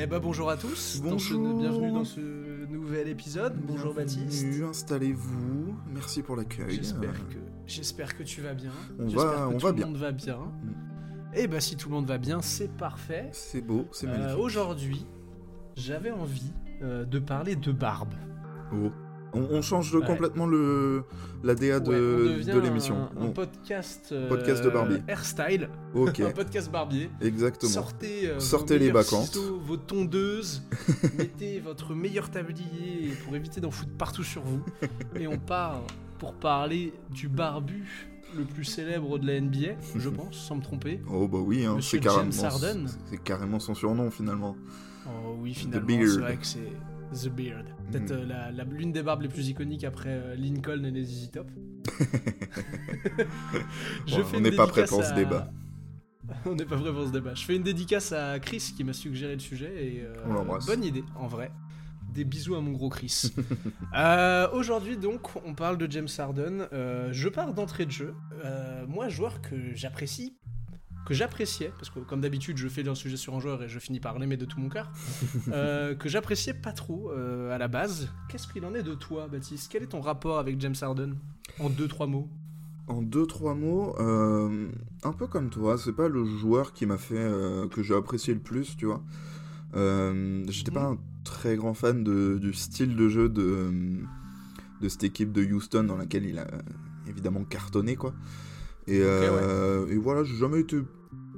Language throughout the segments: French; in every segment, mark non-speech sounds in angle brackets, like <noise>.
Eh ben bonjour à tous, dans ce- Bonjour. bienvenue dans ce nouvel épisode. Bonjour Baptiste. Bienvenue, Installez-vous. Merci pour l'accueil. J'espère Euh, que j'espère que tu vas bien. On va- que on tout va le bien. monde va bien. Mm. Et bah si tout le monde va bien, c'est parfait. C'est beau, c'est Euh, magnifique. Aujourd'hui, j'avais envie euh, de parler de barbe. Oh. On, on change Ouais. complètement le la DA Ouais, de, devient de l'émission. Un, un On- podcast, euh, Podcast de Barbie. Hairstyle, Ok, un podcast barbier. exactement. Sortez, euh, Sortez les ciseaux, vos tondeuses, <laughs> mettez votre meilleur tablier pour éviter d'en foutre partout sur vous. Et on part pour parler du barbu le plus célèbre de la NBA, je pense, sans me tromper. Oh bah oui, hein, c'est carrément, c'est carrément son surnom finalement. Oh oui, finalement, c'est vrai que c'est The Beard. Peut-être Mm. euh, la- la- l'une des barbes les plus iconiques après euh, Lincoln et les ZZ Top. <laughs> Je fais on n'est pas prêt pour ce débat. <laughs> On n'est pas prêt pour ce débat. Je fais une dédicace à Chris qui m'a suggéré le sujet et euh, On l'embrasse. bonne idée en vrai. Des bisous à mon gros Chris. <laughs> Euh, Aujourd'hui donc on parle de James Harden. Euh, je pars d'entrée de jeu. Moi joueur que j'apprécie, que j'appréciais parce que comme d'habitude je fais un sujet sur un joueur et je finis par l'aimer de tout mon cœur, <laughs> euh, que j'appréciais pas trop euh, à la base. Qu'est-ce qu'il en est de toi Baptiste? Quel est ton rapport avec James Harden? En deux trois mots. En deux trois mots, euh, un peu comme toi, c'est pas le joueur qui m'a fait euh, que j'ai apprécié le plus, tu vois. Euh, J'étais pas un très grand fan de- du style de jeu de, de cette équipe de Houston dans laquelle il a évidemment cartonné, quoi. Et, euh, et voilà, j'ai jamais été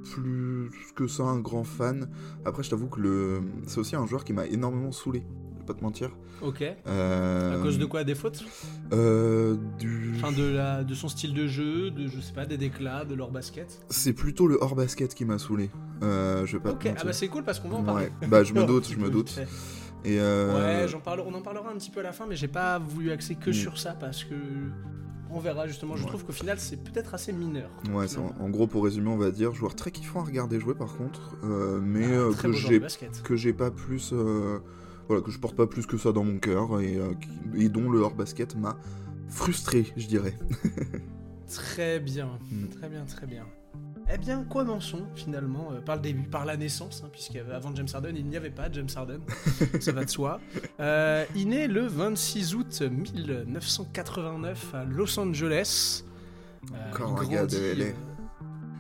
plus que ça un grand fan. Après, je t'avoue que le c'est aussi un joueur qui m'a énormément saoulé, je vais pas te mentir. Ok. Euh, À cause de quoi? Des fautes? Euh, du... Enfin, de, la, de son style de jeu, de je sais pas, des déclats, de leur basket? C'est plutôt le hors basket qui m'a saoulé. Euh, je vais pas te Ok, mentir. ah bah c'est cool parce qu'on va en parler. Ouais, bah je me <laughs> doute, je me doute. Et euh, Ouais, j'en parle, on en parlera un petit peu à la fin, mais j'ai pas voulu axer que Mm. sur ça parce que on verra justement. Je Ouais. trouve qu'au final c'est peut-être assez mineur. ouais, c'est en, en gros pour résumer, on va dire joueur très kiffant à regarder jouer par contre, euh, mais Ah, euh, que j'ai basket. que j'ai pas plus, euh, voilà, que je porte pas plus que ça dans mon cœur et, dont le hors basket m'a frustré, je dirais. <laughs> Très bien, Mm. très bien, très bien. Eh bien, commençons finalement euh, par le début, par la naissance, hein, puisqu'avant James Harden, il n'y avait pas James Harden, <laughs> ça va de soi. Euh, il naît le 26 août 1989 à Los Angeles. Euh, Encore un gars de LA. euh,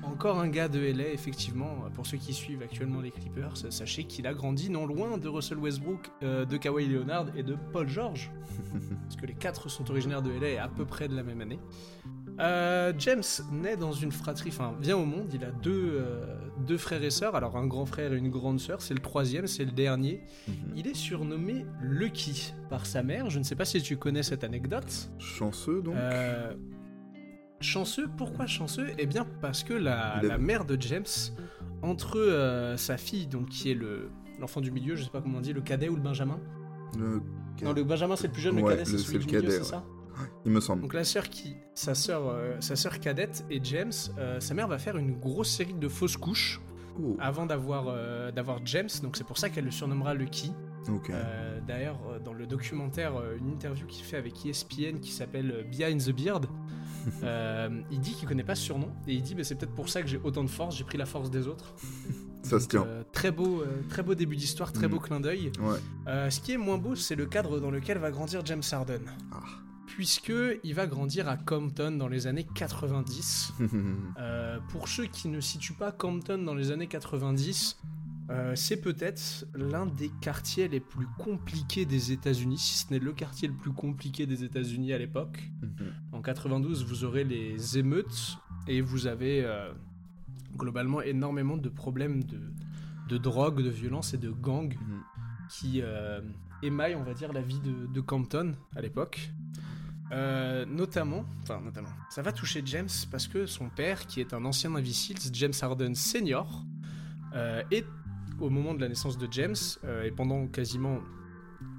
encore un gars de LA, effectivement. Pour ceux qui suivent actuellement les Clippers, sachez qu'il a grandi non loin de Russell Westbrook, euh, de Kawhi Leonard et de Paul George. <laughs> parce que les quatre sont originaires de LA à peu près de la même année. Euh, James naît dans une fratrie, enfin vient au monde, il a deux, euh, deux frères et sœurs, alors un grand frère et une grande sœur, c'est le troisième, c'est le dernier. Il est surnommé Lucky par sa mère, je ne sais pas si tu connais cette anecdote. Chanceux donc. Euh, chanceux, pourquoi chanceux? Eh bien parce que la, a- la mère de James, entre euh, sa fille, donc qui est le l'enfant du milieu, je sais pas comment on dit, le cadet ou le benjamin? Le- Non, le benjamin c'est le plus jeune, le cadet c'est le- celui c'est du le milieu, cadet, c'est ça? Il me semble. donc la sœur qui, sa sœur, euh, sa sœur cadette et James, euh, sa mère va faire une grosse série de fausses couches Oh, avant d'avoir euh, d'avoir James. Donc c'est pour ça qu'elle le surnommera Lucky. ok. Euh, D'ailleurs, dans le documentaire, une interview qu'il fait avec ESPN qui s'appelle Behind the Beard, <laughs> il dit qu'il connaît pas ce surnom et il dit bah, c'est peut-être pour ça que j'ai autant de force, j'ai pris la force des autres. <laughs> Ça se tient. euh, très beau, euh, très beau début d'histoire, très Mm. beau clin d'œil. Ouais. Euh, ce qui est moins beau, c'est le cadre dans lequel va grandir James Harden. Ah. Puisque il va grandir à Compton dans les années 90. <laughs> Euh, pour ceux qui ne situent pas Compton dans les années 90, euh, c'est peut-être l'un des quartiers les plus compliqués des États-Unis, si ce n'est le quartier le plus compliqué des États-Unis à l'époque. En 92, vous aurez les émeutes et vous avez euh, globalement énormément de problèmes de, de drogue, de violence et de gangs Mhm. qui émaillent, on va dire, la vie de, de Compton à l'époque. Euh, notamment, enfin notamment, ça va toucher James parce que son père, qui est un ancien Navy Seals, James Harden Senior, euh, est au moment de la naissance de James euh, et pendant quasiment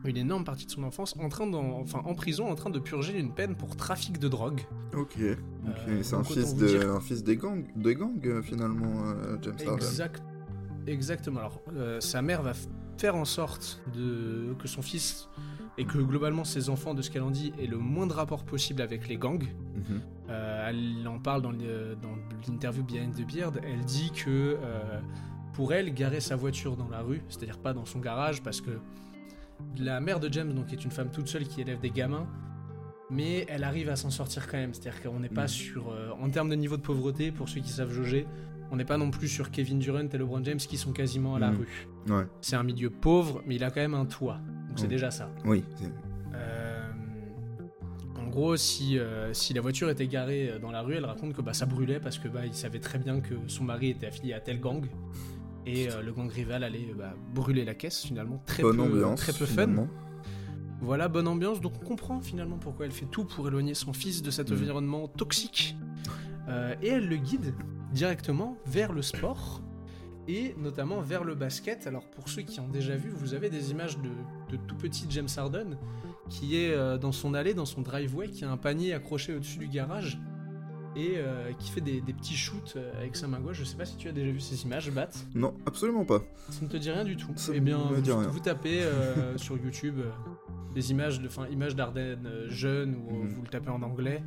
une énorme partie de son enfance en train enfin en prison en train de purger une peine pour trafic de drogue. Ok. ok. Euh, c'est un fils, de, dire- un fils des gangs, des gangs finalement, James Harden. Exact, exactement. Alors sa mère va faire en sorte de que son fils et que globalement ses enfants, de ce qu'elle en dit, aient le moins de rapport possible avec les gangs. Mhm. Euh, elle en parle dans l'interview Behind the Beard. Elle dit que euh, pour elle, garer sa voiture dans la rue, c'est-à-dire pas dans son garage, parce que la mère de James donc est une femme toute seule qui élève des gamins, mais elle arrive à s'en sortir quand même. C'est-à-dire qu'on n'est pas Mm. sur, euh, en termes de niveau de pauvreté, pour ceux qui savent jauger, on n'est pas non plus sur Kevin Durant et LeBron James qui sont quasiment à la Mm. rue. Ouais, C'est un milieu pauvre, mais il a quand même un toit, donc c'est Mm. déjà ça. oui. Euh, en gros, si, euh, si la voiture était garée dans la rue, elle raconte que bah, ça brûlait parce que bah, il savait très bien que son mari était affilié à tel gang. Et euh, le gang rival allait euh, bah, brûler la caisse finalement. Très Bonne peu, ambiance. très peu fun. finalement. Voilà, bonne ambiance. Donc on comprend finalement pourquoi elle fait tout pour éloigner son fils de cet Mhm. environnement toxique. Euh, et elle le guide directement vers le sport et notamment vers le basket. Alors pour ceux qui ont déjà vu, vous avez des images de, de tout petit James Harden qui est euh, dans son allée, dans son driveway, qui a un panier accroché au-dessus du garage et euh, qui fait des, des petits shoots euh, avec sa main gauche. Je sais pas si tu as déjà vu ces images, Bat. Non, absolument pas. Ça ne te dit rien du tout. Ça eh bien, me vous, rien. vous tapez euh, <laughs> sur YouTube euh, des images de, enfin, images d'Arden jeune ou Mhm. vous le tapez en anglais,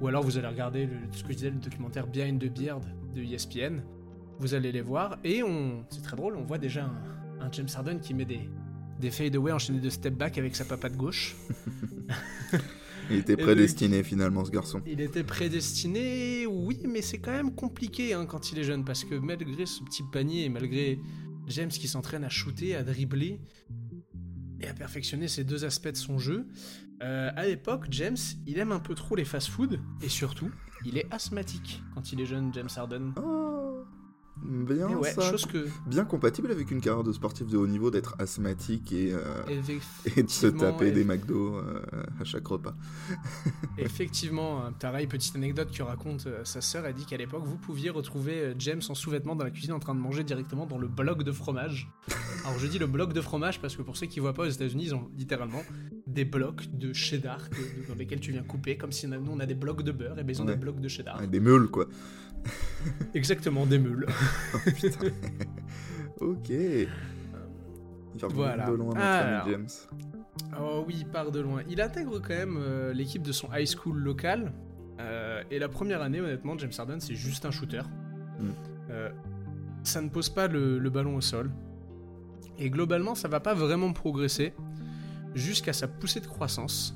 ou alors vous allez regarder le, ce que je disais, le documentaire Behind the Beard de ESPN. Vous allez les voir et on, c'est très drôle, on voit déjà un, un James Harden qui met des des fadeaway enchaînés de step back avec sa papate gauche. <laughs> Il était prédestiné finalement, ce garçon. Il était prédestiné, oui, mais c'est quand même compliqué hein, quand il est jeune, parce que malgré ce petit panier et malgré James qui s'entraîne à shooter, à dribbler et à perfectionner ces deux aspects de son jeu, euh, à l'époque, James, il aime un peu trop les fast-food, et surtout, il est asthmatique quand il est jeune, James Harden. Oh, bien ouais, ça. chose que... Bien compatible avec une carrière de sportif de haut niveau d'être asthmatique et, euh, et <laughs> de se taper eff- des McDo euh, à chaque repas. <laughs> Effectivement, euh, pareil, petite anecdote que raconte euh, sa sœur, elle dit qu'à l'époque, vous pouviez retrouver James en sous-vêtements dans la cuisine en train de manger directement dans le bloc de fromage. <laughs> Alors je dis le bloc de fromage parce que pour ceux qui voient pas aux États-Unis, ils ont littéralement des blocs de cheddar que- dans lesquels tu viens couper, comme si nous on a des blocs de beurre, et ben ils ont Ouais. des blocs de cheddar. Ouais, des meules, quoi. <laughs> Exactement, des meules. <laughs> Putain. <laughs> ok. Il part Voilà. de loin, notre Alors. ami James. Oh oui, il part de loin. Il intègre quand même euh, l'équipe de son high school local. euh, et la première année, honnêtement, James Harden, c'est juste un shooter. Mm. Euh, ça ne pose pas le, le ballon au sol. Et globalement, ça va pas vraiment progresser jusqu'à sa poussée de croissance.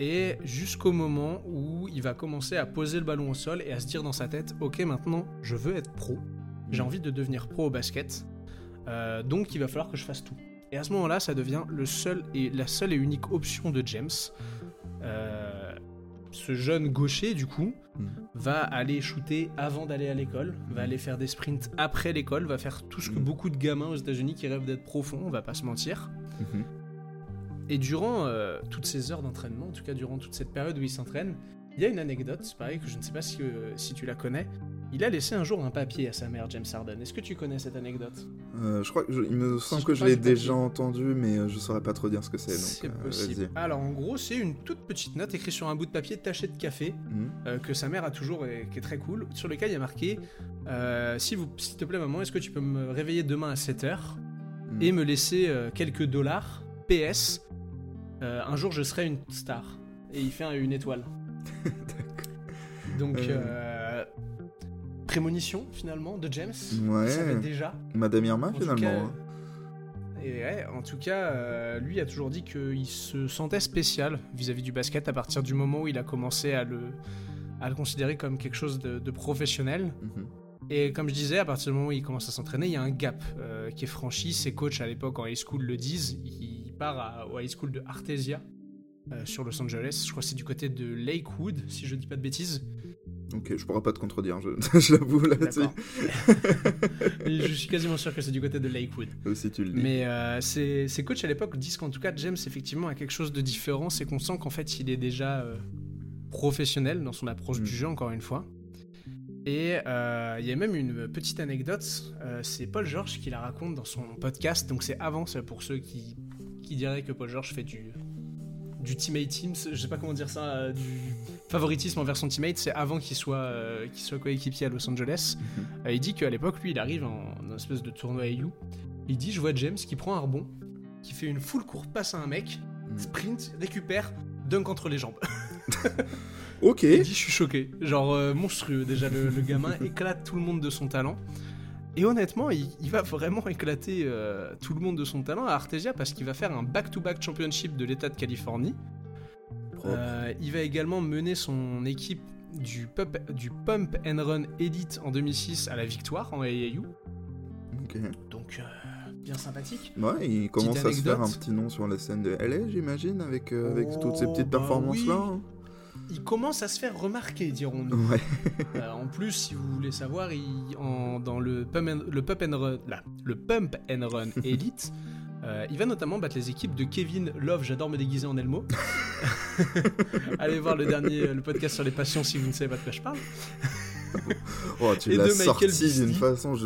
Et jusqu'au moment où il va commencer à poser le ballon au sol et à se dire dans sa tête Ok, maintenant, je veux être pro. J'ai envie de devenir pro au basket. Euh, donc, il va falloir que je fasse tout. Et à ce moment-là, ça devient le seul et la seule et unique option de James. Euh, ce jeune gaucher, du coup, Mm. va aller shooter avant d'aller à l'école, va aller faire des sprints après l'école, va faire tout ce que Mm. beaucoup de gamins aux États-Unis qui rêvent d'être profonds, on va pas se mentir. Mhm. Et durant euh, toutes ces heures d'entraînement, en tout cas durant toute cette période où il s'entraîne, il y a une anecdote, c'est pareil que je ne sais pas si, euh, si tu la connais. Il a laissé un jour un papier à sa mère, James Harden. Est-ce que tu connais cette anecdote? Euh, je crois que je- il me semble que je l'ai déjà entendu, mais je saurais pas trop dire ce que c'est. C'est euh, possible. Alors en gros, c'est une toute petite note écrite sur un bout de papier taché de café Mhm. euh, que sa mère a toujours et qui est très cool, sur lequel il y a marqué S'il vous- s'il te plaît, maman, est-ce que tu peux me réveiller demain à 7h Mhm. et me laisser quelques dollars? PS euh, Un jour, je serai une star. Et il fait un- une étoile. <laughs> Donc, Euh. euh, prémonition finalement de James. Ouais. Déjà. Madame Irma, En finalement. cas, hein. Et ouais, en tout cas, euh, lui a toujours dit qu'il se sentait spécial vis-à-vis du basket à partir du moment où il a commencé à le, à le considérer comme quelque chose de, de professionnel. Mhm. Et comme je disais, à partir du moment où il commence à s'entraîner, il y a un gap euh, qui est franchi. Ses coachs à l'époque en high school le disent. Il part à- au high school de Artesia euh, sur Los Angeles. Je crois que c'est du côté de Lakewood, si je dis pas de bêtises. Ok, je pourrais pas te contredire, je- <laughs> là-dessus. D'accord. Et <laughs> je suis quasiment sûr que c'est du côté de Lakewood. Aussi, tu le dis. Mais euh, ces, ces coachs à l'époque disent qu'en tout cas, James, effectivement, a quelque chose de différent. C'est qu'on sent qu'en fait, il est déjà euh, professionnel dans son approche Mm. du jeu, encore une fois. Et euh, il y a même une petite anecdote. c'est Paul George qui la raconte dans son podcast. Donc, c'est avant, c'est pour ceux qui, qui diraient que Paul George fait du, du teammate teams. Je sais pas comment dire ça, euh, du favoritisme envers son teammate. C'est avant qu'il soit, euh, qu'il soit coéquipier à Los Angeles. Mhm. Euh, il dit qu'à l'époque, lui, il arrive en, en espèce de tournoi AU. Il dit Je vois James qui prend un rebond, qui fait une full courte passe à un mec, Mhm. sprint, récupère, dunk entre les jambes. <laughs> Ok. Il dit Je suis choqué. Genre monstrueux. Déjà, le, le gamin <laughs> éclate tout le monde de son talent. Et honnêtement, il, il va vraiment éclater euh, tout le monde de son talent à Artesia parce qu'il va faire un back-to-back championship de l'État de Californie. Euh, il va également mener son équipe du, pump, du Pump and Run Elite en 2006 à la victoire en AAU. Donc, euh, bien sympathique. Ouais, il commence à se faire un petit nom sur la scène de LA, j'imagine, avec, euh, avec Oh, toutes ces petites bah performances-là. oui. Il commence à se faire remarquer, dirons-nous. Ouais. Euh, en plus, si vous voulez savoir, il, en- dans le Pump and, le pump and Run, là, le Pump and Run <laughs> Elite, euh, il va notamment battre les équipes de Kevin Love, j'adore me déguiser en Elmo. <laughs> Allez voir le dernier, le podcast sur les passions si vous ne savez pas de quoi je parle. <laughs> Oh, tu Et l'as sorti d'une façon,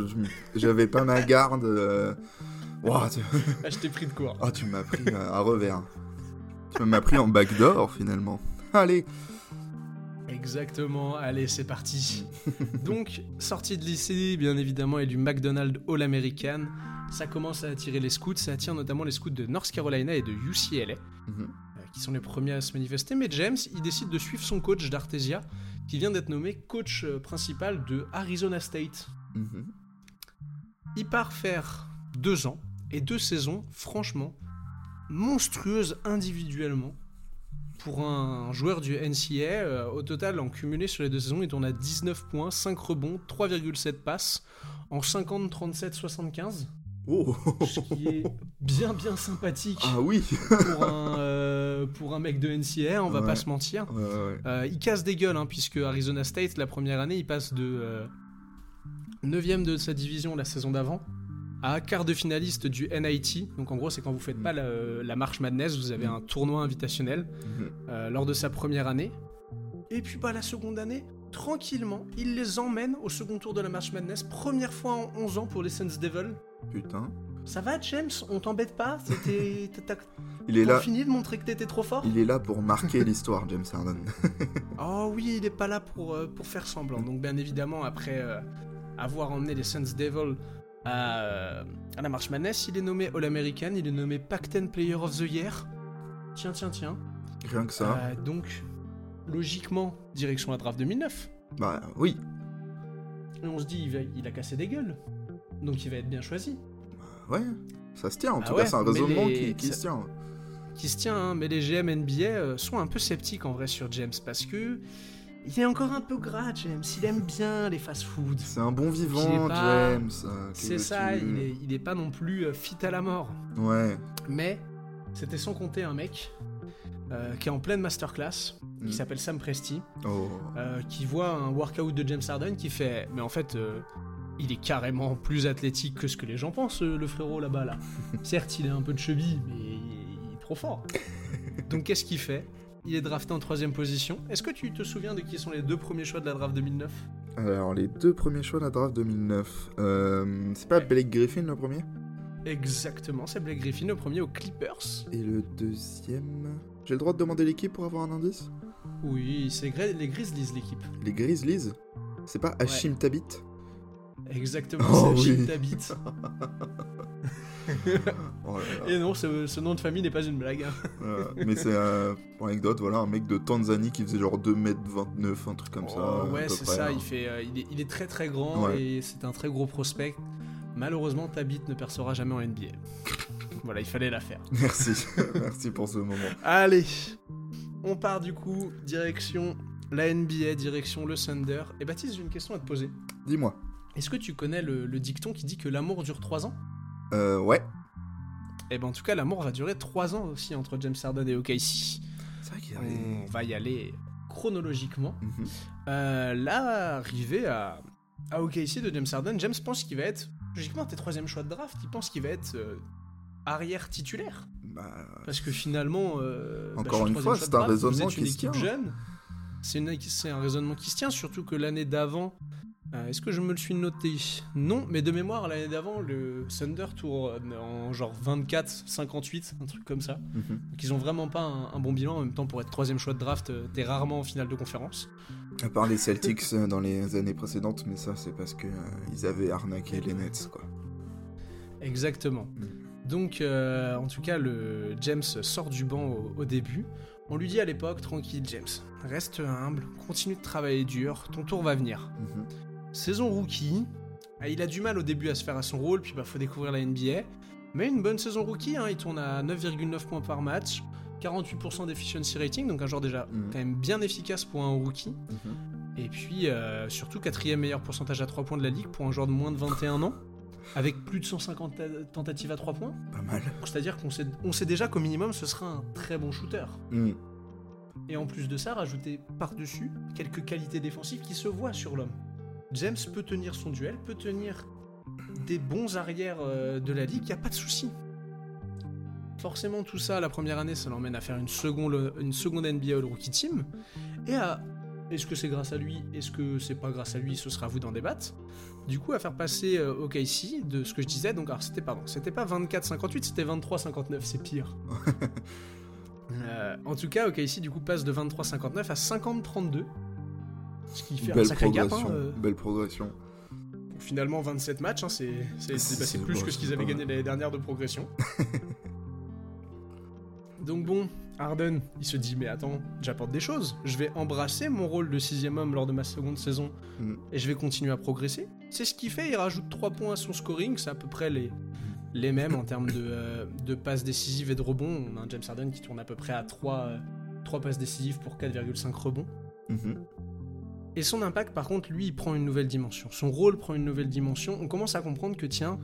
j'avais pas ma garde. euh, tu... Ah, je t'ai pris de court. oh, tu m'as pris à revers. Tu m'as pris en backdoor finalement. Allez. Exactement, allez, c'est parti. Donc, sortie de lycée, bien évidemment, et du McDonald's All-American, ça commence à attirer les scouts, ça attire notamment les scouts de North Carolina et de UCLA. Mhm. euh, qui sont les premiers à se manifester, mais James, il décide de suivre son coach d'Artesia, qui vient d'être nommé coach euh, principal de Arizona State. Mhm. Il part faire deux ans et deux saisons, franchement, monstrueuses individuellement. Pour un joueur du NCA, euh, au total, en cumulé sur les deux saisons, il tourne à 19 points, 5 rebonds, 3,7 passes, en 50, 37, 75. Oh. Ce qui est bien, bien sympathique Ah oui. pour un, euh, pour un mec de NCA, on va Ouais. pas se mentir. Ouais, ouais. Euh, il casse des gueules, hein, puisque Arizona State, la première année, il passe de 9ème de sa division la saison d'avant à quart de finaliste du NIT. Donc en gros, c'est quand vous faites pas la, la marche Madness, vous avez un tournoi invitationnel Mhm. euh, lors de sa première année. Et puis bah, la seconde année, tranquillement, il les emmène au second tour de la marche Madness. Première fois en 11 ans pour les Suns Devil. Putain. Ça va, James? On t'embête pas? C'était- Il est là. fini de montrer que t'étais trop fort? Il est là pour marquer <laughs> l'histoire, James Harden. <laughs> Oh oui, il est pas là pour, euh, pour faire semblant. Donc bien évidemment, après euh, avoir emmené les Suns Devil à, euh, à la Marche Madness, il est nommé All-American, il est nommé Pac-10 Player of the Year. Tiens, tiens, tiens. Rien que ça. Euh, donc, logiquement, direction la draft 2009. Bah oui. Et on se dit, il, va- il a cassé des gueules. Donc il va être bien choisi. Ouais. Ça se tient. En Ah tout ouais, cas, c'est un raisonnement les- qui, qui ça- se tient. Qui se tient, hein, mais les GM NBA euh, sont un peu sceptiques en vrai sur James parce que il est encore un peu gras, James. Il aime bien les fast-foods. C'est un bon vivant, pas- James. euh, que C'est ça, il est, il est pas non plus euh, fit à la mort. Ouais. Mais c'était sans compter un mec euh, qui est en pleine masterclass, Mm. qui s'appelle Sam Presti, Oh. euh, qui voit un workout de James Harden qui fait Mais en fait, euh, il est carrément plus athlétique que ce que les gens pensent, le frérot là-bas. Là. <laughs> Certes, il a un peu de cheville, mais il, il est trop fort. <laughs> Donc qu'est-ce qu'il fait? Il est drafté en troisième position. Est-ce que tu te souviens de qui sont les deux premiers choix de la draft 2009 Alors, les deux premiers choix de la draft 2009. Euh, c'est pas Blake Griffin le premier? Exactement, c'est Blake Griffin, le premier aux Clippers. Et le deuxième J'ai le droit de demander l'équipe pour avoir un indice? Oui, c'est les Grizzlies l'équipe. Les Grizzlies? C'est pas Hashim Tabit? Exactement, Oh c'est oui. Tabit. <laughs> <laughs> Oh là là. Et non, ce, ce nom de famille n'est pas une blague. hein. <laughs> Euh, mais c'est, euh, pour anecdote, voilà, un mec de Tanzanie qui faisait genre 2m29, un truc comme ça. Oh, ouais, c'est ça, hein. il, fait, euh, il, est, il est très très grand Ouais. et c'est un très gros prospect. Malheureusement, Tabit ne percera jamais en NBA. <laughs> voilà, il fallait la faire. Merci, merci pour ce moment. Allez, on part du coup, direction la NBA, direction le Thunder. Et Baptiste, j'ai une question à te poser. Dis-moi. Est-ce que tu connais le, le dicton qui dit que l'amour dure 3 ans? Euh, ouais. Eh ben en tout cas, l'amour va durer 3 ans aussi entre James Harden et OKC. C'est vrai qu'il y a des- On va y aller chronologiquement. Euh, là, arrivé à, à OKC de James Harden, James pense qu'il va être, logiquement, tes troisième choix de draft, il pense qu'il va être euh, arrière titulaire. Bah, Parce que finalement, euh, Encore je suis une fois, c'est un draft, raisonnement qui se tient. jeune. C'est une- c'est un raisonnement qui se tient, surtout que l'année d'avant, euh, est-ce que je me le suis noté? Non, mais de mémoire, l'année d'avant, le Thunder tourne en genre 24, 58, un truc comme ça. mhm. Donc ils ont vraiment pas un, un bon bilan. En même temps, pour être troisième choix de draft, euh, t'es rarement en finale de conférence. À part les Celtics euh, dans les années précédentes, mais ça c'est parce que euh, ils avaient arnaqué les Nets, quoi. Exactement. Donc, euh, en tout cas, le James sort du banc au, au début. On lui dit à l'époque, tranquille James, reste humble, continue de travailler dur, ton tour va venir. Mhm. Saison rookie, Ah, il a du mal au début à se faire à son rôle, puis bah faut découvrir la NBA. Mais une bonne saison rookie, hein, il tourne à 9,9 points par match, 48% d'efficiency rating, donc un joueur déjà Mhm. quand même bien efficace pour un rookie. Mhm. Et puis euh, surtout quatrième meilleur pourcentage à 3 points de la ligue pour un joueur de moins de 21 ans, avec plus de 150 ta- tentatives à 3 points. Pas mal. C'est-à-dire qu'on sait, on sait déjà qu'au minimum ce sera un très bon shooter. Mm. Et en plus de ça, rajouter par-dessus quelques qualités défensives qui se voient sur l'homme. James peut tenir son duel, peut tenir des bons arrières euh, de la ligue, y a pas de souci. Forcément, tout ça, la première année, ça l'emmène à faire une seconde, une seconde NBA All Rookie Team. Et à. Est-ce que c'est grâce à lui Est-ce que c'est pas grâce à lui Ce sera à vous d'en débattre. Du coup, à faire passer euh, OKC de ce que je disais, donc alors c'était pardon, c'était pas 24-58, c'était 23-59, c'est pire. <laughs> Euh, en tout cas, OKC du coup passe de 23-59 à 50-32. Ce qui fait un Belle sacré gap. hein, euh, Belle progression. pour finalement 27 matchs, hein, c'est c'est- c'est- c'est C'est plus bon, que ce qu'ils avaient gagné l'année dernière de progression. <laughs> Donc bon, Harden, il se dit mais attends, j'apporte des choses. Je vais embrasser mon rôle de sixième homme lors de ma seconde saison Mm. et je vais continuer à progresser. C'est ce qu'il fait, il rajoute 3 points à son scoring, c'est à peu près les, les mêmes en termes de, euh, de passes décisives et de rebonds. On a un James Harden qui tourne à peu près à 3, euh, 3 passes décisives pour 4,5 rebonds. Mhm. Et son impact, par contre, lui, il prend une nouvelle dimension. Son rôle prend une nouvelle dimension. On commence à comprendre que, tiens,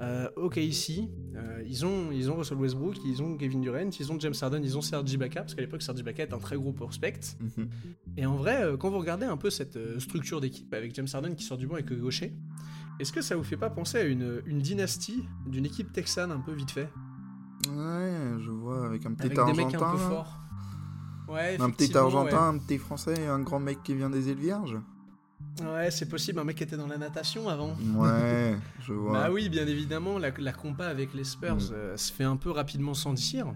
euh, ok, ici, euh, ils, ont, ils ont Russell Westbrook, ils ont Kevin Durant, ils ont James Harden, ils ont Serge Ibaka, parce qu'à l'époque, Serge Ibaka est un très gros prospect. Mhm. Et en vrai, euh, quand vous regardez un peu cette structure d'équipe avec James Harden qui sort du banc et que gaucher, est-ce que ça vous fait pas penser à une, une dynastie d'une équipe texane un peu vite fait? Ouais, je vois, avec un petit Avec Argentin. des mecs un peu forts Ouais, Un petit Argentin, ouais. un petit Français un grand mec qui vient des îles Vierges. Ouais, c'est possible, un mec qui était dans la natation avant. Ouais, <laughs> je vois. Bah oui, bien évidemment, la, la compa avec les Spurs Mm. euh, se fait un peu rapidement sentir.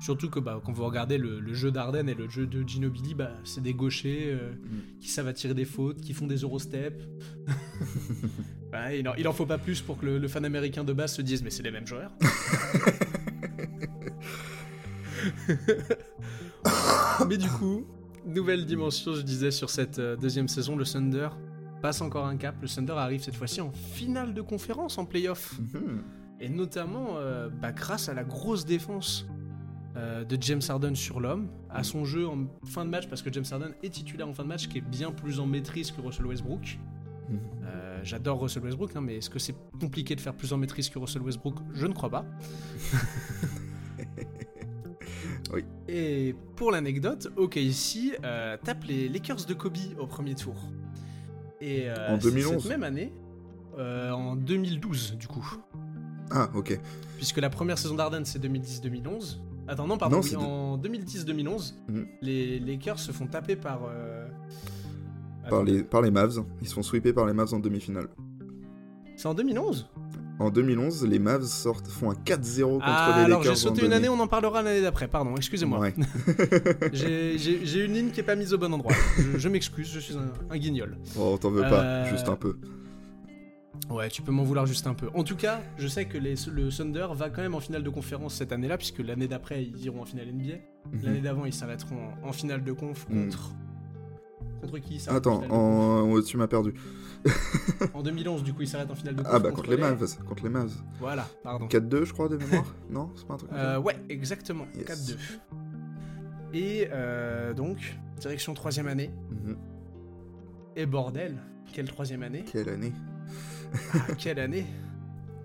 Surtout que bah, quand vous regardez le, le jeu d'Arden et le jeu de Ginobili, bah, c'est des gauchers euh, Mm. qui savent attirer des fautes, qui font des Eurostep. Bah, <laughs> il, en, il en faut pas plus pour que le, le fan américain de base se dise mais c'est les mêmes joueurs. <laughs> <laughs> mais du coup, nouvelle dimension, je disais, sur cette euh, deuxième saison, le Thunder passe encore un cap. Le Thunder arrive cette fois-ci en finale de conférence en playoff. Mhm. Et notamment euh, bah, grâce à la grosse défense euh, de James Harden sur l'homme, à son jeu en fin de match, parce que James Harden est titulaire en fin de match, qui est bien plus en maîtrise que Russell Westbrook. Mhm. Euh, J'adore Russell Westbrook, hein, mais est-ce que c'est compliqué de faire plus en maîtrise que Russell Westbrook? Je ne crois pas. <laughs> Oui. Et pour l'anecdote, OKC euh, tape les Lakers de Kobe au premier tour. Et euh, En c'est 2011. Cette même année, euh, en 2012 du coup. Ah, ok. Puisque la première saison d'Arden c'est 2010-2011. Attends, non, pardon, Non, oui, en 2010-2011, Mhm. les Lakers se font taper par. euh, Par les, par les Mavs. Ils se font sweeper par les Mavs en demi-finale. C'est en 2011 En 2011, les Mavs sortent, font un 4-0 contre Ah, les alors Lakers. j'ai sauté une année, on en parlera l'année d'après, pardon, excusez-moi. Ouais. <laughs> <laughs> J'ai- une ligne qui est pas mise au bon endroit. Je, je m'excuse, je suis un, un guignol. Oh, t'en veux pas, Euh, juste un peu. Ouais, tu peux m'en vouloir juste un peu. En tout cas, je sais que les- le Thunder va quand même en finale de conférence cette année-là, puisque l'année d'après, ils iront en finale NBA. Mhm. L'année d'avant, ils s'arrêteront en, en finale de conf Mhm. contre. Contre qui en Attends, en... tu m'as perdu. <laughs> En 2011, du coup, ils s'arrêtent en finale de conf. Ah bah contre les les Mavs, contre les Mavs. Voilà, pardon. 4-2 je crois de mémoire <laughs> Non, c'est pas un truc Euh, ouais, exactement, Yes. 4-2. Et euh, donc, direction troisième année. Mhm. Et bordel, quelle troisième année Quelle année Ah, Quelle année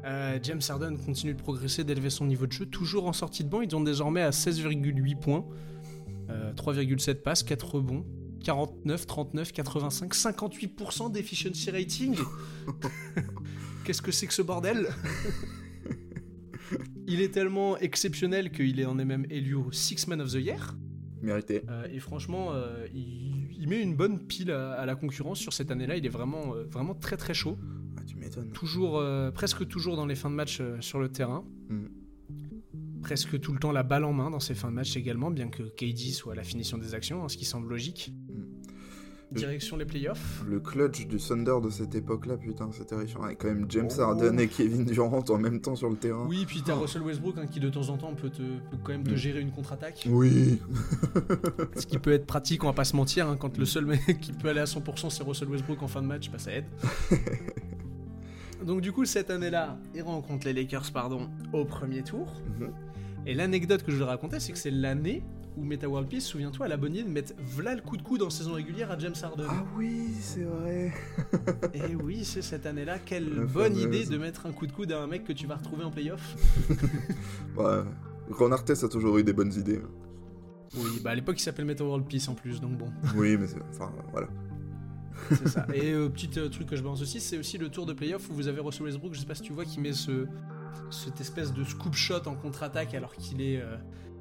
Euh, James Harden continue de progresser, d'élever son niveau de jeu, toujours en sortie de banc. Ils sont désormais à 16,8 points, euh, 3,7 passes, 4 rebonds, 49, 39, 85, 58% d'efficiency rating. <laughs> Qu'est-ce que c'est que ce bordel? Il est tellement exceptionnel qu'il en est même élu au Six Man of the Year. Mérité. Euh, et franchement, euh, il, il met une bonne pile à, à la concurrence sur cette année-là. Il est vraiment, euh, vraiment très très chaud. Ah, tu m'étonnes. Toujours, presque toujours dans les fins de match sur le terrain. Mm. Presque tout le temps la balle en main dans ses fins de match également, bien que KD soit à la finition des actions, hein, ce qui semble logique. Mm. Direction les playoffs. Le clutch du Thunder de cette époque-là, putain, c'est terrifiant. Et quand même James Oh. Harden et Kevin Durant en même temps sur le terrain. Oui, puis t'as Russell Westbrook hein, qui de temps en temps peut, te, peut quand même te Mm. gérer une contre-attaque. Oui. <laughs> Ce qui peut être pratique, on va pas se mentir, hein, quand le seul mec qui peut aller à 100% c'est Russell Westbrook en fin de match, bah ça aide. <laughs> Donc du coup, cette année-là, il rencontre les Lakers, pardon, au premier tour. Mhm. Et l'anecdote que je voulais raconter, c'est que c'est l'année où Meta World Peace, souviens-toi, elle a bonne de mettre v'là le coup de coude en saison régulière à James Harden. Ah oui, c'est vrai. <laughs> Et oui, c'est cette année-là, quelle La bonne fameuse. idée de mettre un coup de coude à un mec que tu vas retrouver en playoff. <laughs> Ouais. Ron Artest a toujours eu des bonnes idées. Oui, bah à l'époque il s'appelle Meta World Peace en plus, donc bon, <laughs> Oui, mais c'est. Enfin, voilà. c'est ça. Et euh, petit euh, truc que je balance aussi, c'est aussi le tour de playoff où vous avez Russell Westbrook, je sais pas si tu vois, qui met ce cette espèce de scoop shot en contre-attaque alors qu'il est. euh,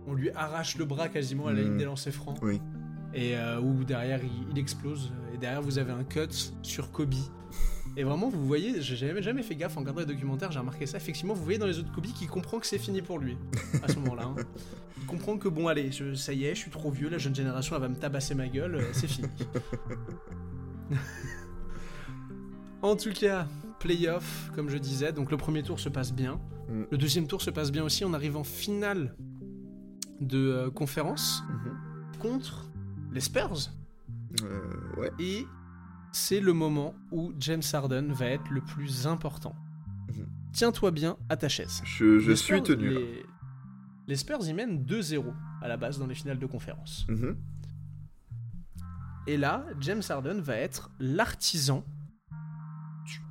on lui arrache le bras quasiment à la ligne des lancers francs. Oui. et euh, où derrière il, il explose et derrière vous avez un cut sur Kobe et vraiment vous voyez j'ai jamais, jamais fait gaffe en regardant les documentaires j'ai remarqué ça effectivement vous voyez dans les autres Kobe qui comprend que c'est fini pour lui à ce moment là hein. <laughs> il comprend que bon allez je- ça y est je suis trop vieux la jeune génération elle va me tabasser ma gueule euh, c'est fini <laughs> en tout cas playoff comme je disais donc le premier tour se passe bien Mm. le deuxième tour se passe bien aussi on arrive en finale de euh, conférence Mhm. contre les Spurs Euh, ouais. et c'est le moment où James Harden va être le plus important. Mhm. Tiens-toi bien à ta chaise. Je, suis tenu. là. Les... Spurs y mènent 2-0 à la base dans les finales de conférence. Mhm. Et là, James Harden va être l'artisan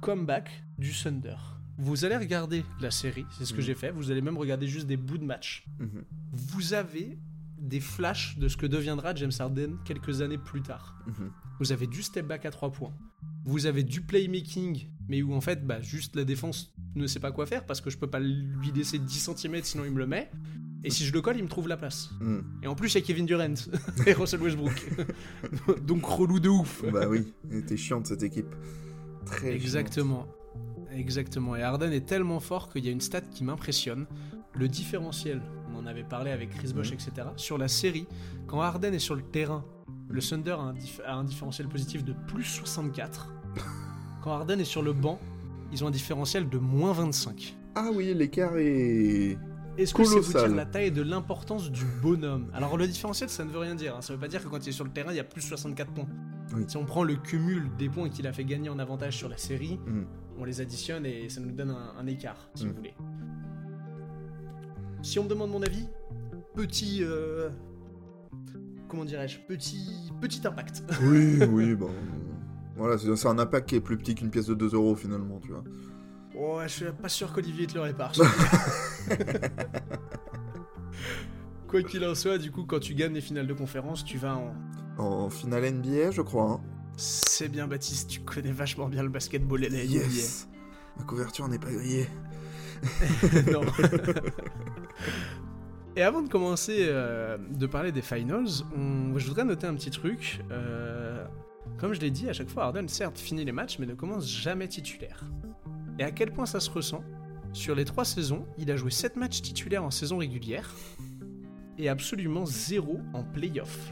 comeback du Thunder. Vous allez regarder la série, c'est ce que Mhm. j'ai fait, vous allez même regarder juste des bouts de match. Mhm. Vous avez des flashs de ce que deviendra James Harden quelques années plus tard. Mhm. Vous avez du step back à 3 points. Vous avez du playmaking, mais où en fait, bah, juste la défense ne sait pas quoi faire parce que je peux pas lui laisser 10 cm sinon il me le met. Et si je le colle, il me trouve la place. Et en plus, il y a Kevin Durant <laughs> et Russell Westbrook. <laughs> Donc relou de ouf. bah oui, elle était chiante cette équipe. Très. Exactement. Exactement. Et Harden est tellement fort qu'il y a une stat qui m'impressionne. Le différentiel, on en avait parlé avec Chris Bosh, Mhm. etc. Sur la série, quand Harden est sur le terrain, le Thunder a un, dif- a un différentiel positif de plus 64. <laughs> quand Harden est sur le banc, ils ont un différentiel de moins 25. Ah oui, l'écart est. Est-ce que c'est vous dire la taille et de l'importance du bonhomme? Alors le différentiel, ça ne veut rien dire. hein. Ça veut pas dire que quand il est sur le terrain, il y a plus 64 points. Oui. Si on prend le cumul des points qu'il a fait gagner en avantage sur la série, Mhm. on les additionne et ça nous donne un, un écart, si Mm. vous voulez. Si on me demande mon avis, petit... euh, comment dirais-je Petit, petit impact. Oui, <laughs> oui, bon. Voilà, c'est c'est un impact qui est plus petit qu'une pièce de 2 euros finalement, tu vois. Ouais, je suis pas sûr qu'Olivier te le répare. <laughs> Quoi qu'il en soit, du coup, quand tu gagnes les finales de conférence, tu vas en... En finale NBA, je crois. Hein. C'est bien Baptiste, tu connais vachement bien le basketball et la NBA. Ma couverture n'est pas grillée. <laughs> non. Et avant de commencer euh, de parler des finals, on- je voudrais noter un petit truc. Euh, comme je l'ai dit, à chaque fois, Harden, certes, finit les matchs, mais ne commence jamais titulaire. Et à quel point ça se ressent? Sur les trois saisons, il a joué 7 matchs titulaires en saison régulière et absolument zéro en playoff.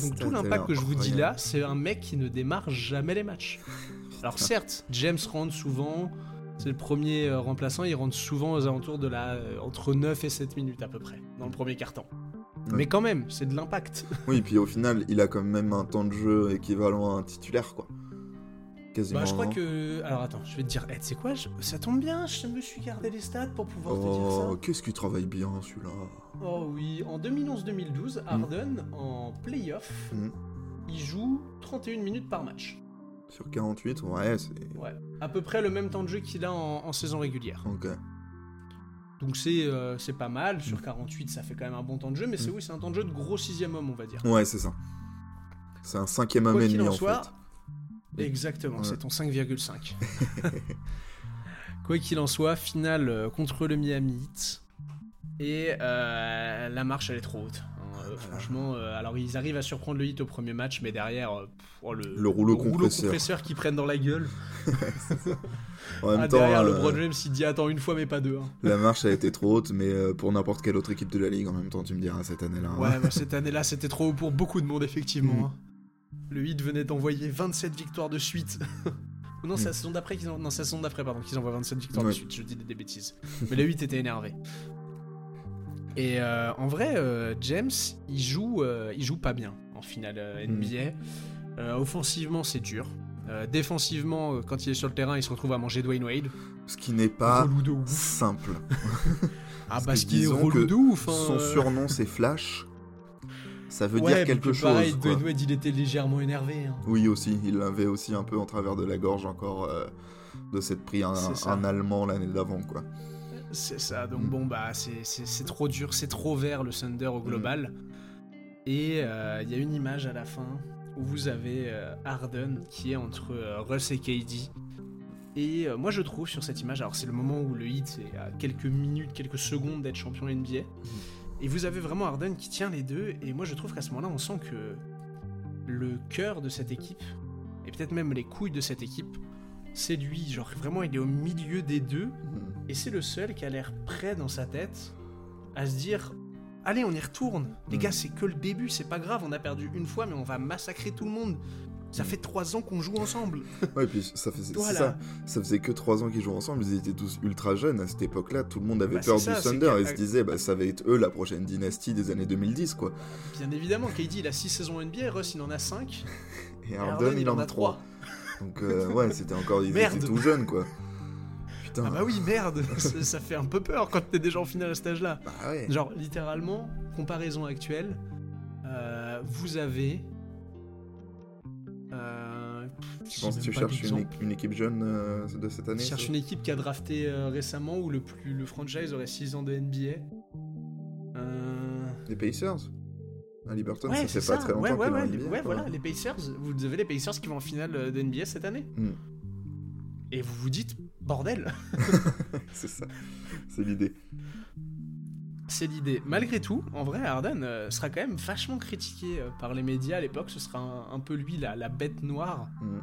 Donc tout l'impact que je vous dis là, c'est un mec qui ne démarre jamais les matchs. <laughs> Alors certes, James rentre souvent, c'est le premier euh, remplaçant, il rentre souvent aux alentours de la euh, entre 9 et 7 minutes à peu près dans le premier carton. Ouais. Mais quand même, c'est de l'impact. Oui, puis au final, il a quand même un temps de jeu équivalent à un titulaire, quoi. Quasiment. Bah je crois que alors attends, je vais te dire, eh, tu sais quoi, je- ça tombe bien, je me suis gardé les stats pour pouvoir te dire Oh, ça. qu'est-ce qu'il travaille bien, celui-là. Oh oui, en 2011-2012, Harden en playoff, Mm. il joue 31 minutes par match. Sur 48, ouais, c'est. Ouais, à peu près le même temps de jeu qu'il a en, en saison régulière. Ok. Donc c'est euh, c'est pas mal, sur Mm. 48 ça fait quand même un bon temps de jeu, mais c'est oui, c'est un temps de jeu de gros sixième homme on va dire. Ouais, c'est ça. C'est un cinquième homme et demi, en en soit, fait. Exactement, Ouais. c'est ton 5,5. <laughs> Quoi qu'il en soit, finale euh, contre le Miami Heat. Et euh, la marche elle est trop haute. hein. Euh, franchement, euh, alors ils arrivent à surprendre le Heat au premier match, mais derrière, pff, oh, le, Le rouleau compresseur. compresseur qu'ils prennent dans la gueule. <laughs> <laughs> En même Ah, temps, derrière, euh, LeBron James il dit attends une fois mais pas deux. hein. la marche a été trop haute, mais pour n'importe quelle autre équipe de la ligue, en même temps, tu me diras cette année-là. hein. Ouais, bah, cette année-là, c'était trop haut pour beaucoup de monde, effectivement. Mm. Le Heat venait d'envoyer 27 victoires de suite. Ou <laughs> non, c'est la saison d'après qu'ils en... Non, c'est la saison d'après, pardon, qu'ils envoient 27 victoires de suite. Je dis des, des bêtises. Mais le 8 était énervé. Et euh, en vrai, euh, James, il joue, euh, il joue pas bien en finale euh, Mm. NBA. Euh, offensivement, c'est dur. Euh, défensivement, euh, quand il est sur le terrain, il se retrouve à manger Dwayne Wade. Ce qui n'est pas Relou de ouf. simple. Ah, Parce parce qu'il est relou que de ouf. hein, Son euh. surnom c'est Flash. Ça veut Ouais, dire quelque pareil, chose. quoi. Dwayne il était légèrement énervé. hein. Oui aussi, il l'avait aussi un peu en travers de la gorge encore euh, de s'être pris un, Allemand l'année d'avant quoi. C'est ça, donc Mm. bon, bah, c'est- trop dur, c'est trop vert le Thunder au global. Et euh, il y a une image à la fin où vous avez euh, Harden qui est entre euh, Russ et KD. Et moi je trouve sur cette image, alors c'est le moment où le Heat est à quelques minutes, quelques secondes d'être champion NBA. Et vous avez vraiment Harden qui tient les deux. Et moi je trouve qu'à ce moment-là, on sent que le cœur de cette équipe, et peut-être même les couilles de cette équipe, c'est lui. Genre vraiment, il est au milieu des deux. Mhm. Et c'est le seul qui a l'air prêt dans sa tête à se dire Allez, on y retourne. Les Mm. gars, c'est que le début, c'est pas grave, on a perdu une fois, mais on va massacrer tout le monde. Ça fait trois ans qu'on joue ensemble. <laughs> Ouais, puis ça faisait, Voilà. ça, ça faisait que 3 ans qu'ils jouent ensemble, ils étaient tous ultra jeunes à cette époque-là, tout le monde avait Bah, peur du Thunder et se disait bah ça va être eux la prochaine dynastie des années 2010 quoi. Bien évidemment, KD il a 6 saisons NBA, Russ il en a 5. <laughs> Et Et Harden il en a 3. Donc euh, ouais, c'était encore ils Merde. étaient tout jeunes quoi. Putain. Ah bah oui, merde, <laughs> ça, ça fait un peu peur quand t'es déjà en finale à cet âge-là. Bah ouais. Genre, littéralement, comparaison actuelle, euh, vous avez. Euh, que tu pas cherches une, équipe jeune euh, de cette année. Je cherche une équipe qui a drafté euh, récemment où le, plus, le franchise aurait 6 ans de NBA. Les Pacers À Liberton, Ouais, ça fait pas ça. très Ouais, longtemps ouais, ouais, NBA, ouais, voilà, les Pacers. Vous avez les Pacers qui vont en finale de NBA cette année. Hmm. Et vous vous dites, bordel, <laughs> C'est ça. C'est l'idée. C'est l'idée. Malgré tout, en vrai, Harden euh, sera quand même vachement critiqué euh, par les médias à l'époque. Ce sera un, un peu lui, la, la bête noire Hmm.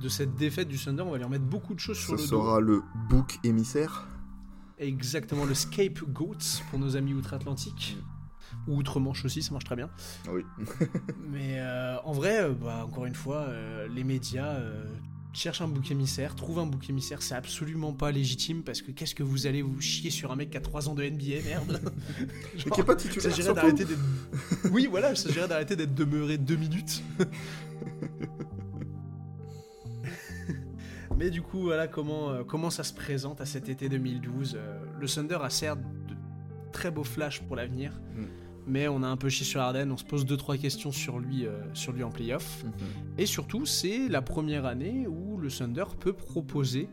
de cette défaite du Thunder. On va lui remettre beaucoup de choses sur Ce le sera le book émissaire. dos. Exactement, le scapegoat pour nos amis outre-Atlantique. Ou outre-Manche aussi, ça marche très bien. Ah Oui. <laughs> Mais euh, en vrai, bah, encore une fois, les médias cherchent un bouc émissaire, trouvent un bouc émissaire, c'est absolument pas légitime parce que qu'est-ce que vous allez vous chier sur un mec qui a 3 ans de NBA, merde <laughs> Mais qui est pas Il s'agirait d'arrêter d'être. Oui, voilà, il s'agirait d'arrêter d'être demeuré deux minutes. <laughs> Mais du coup, voilà comment, euh, comment ça se présente à cet été 2012. Euh, le Thunder a certes de très beaux flashs pour l'avenir, Mm. Mais on a un peu chié sur Harden, on se pose deux trois questions sur lui, euh, sur lui en playoff. Mhm. Et surtout, c'est la première année où le Thunder peut proposer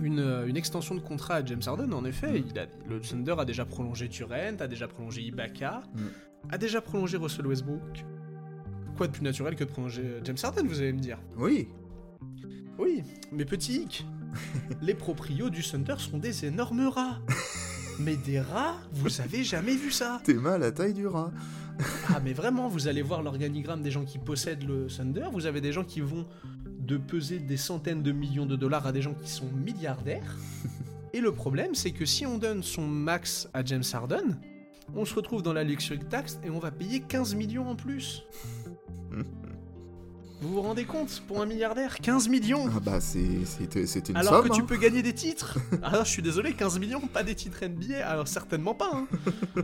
une, euh, une extension de contrat à James Harden. En effet, Mm. il a- le Thunder a déjà prolongé Durant, a déjà prolongé Ibaka, Mm. a déjà prolongé Russell Westbrook. Quoi de plus naturel que de prolonger euh, James Harden, vous allez me dire? Oui. Oui, mais petit hic, <laughs> les proprios du Thunder sont des énormes rats. <laughs> Mais des rats, vous avez jamais vu ça? T'es mal à la taille du rat. Ah mais vraiment, vous allez voir l'organigramme des gens qui possèdent le Thunder, vous avez des gens qui vont de peser des centaines de millions de dollars à des gens qui sont milliardaires. <laughs> Et le problème, c'est que si on donne son max à James Harden, on se retrouve dans la luxury tax et on va payer 15 millions en plus. <laughs> Vous vous rendez compte Pour un milliardaire, 15 millions Ah bah c'est- c'était c'était une alors somme. que tu hein. peux gagner des titres <laughs> Alors je suis désolé, 15 millions, pas des titres NBA Alors certainement pas, hein.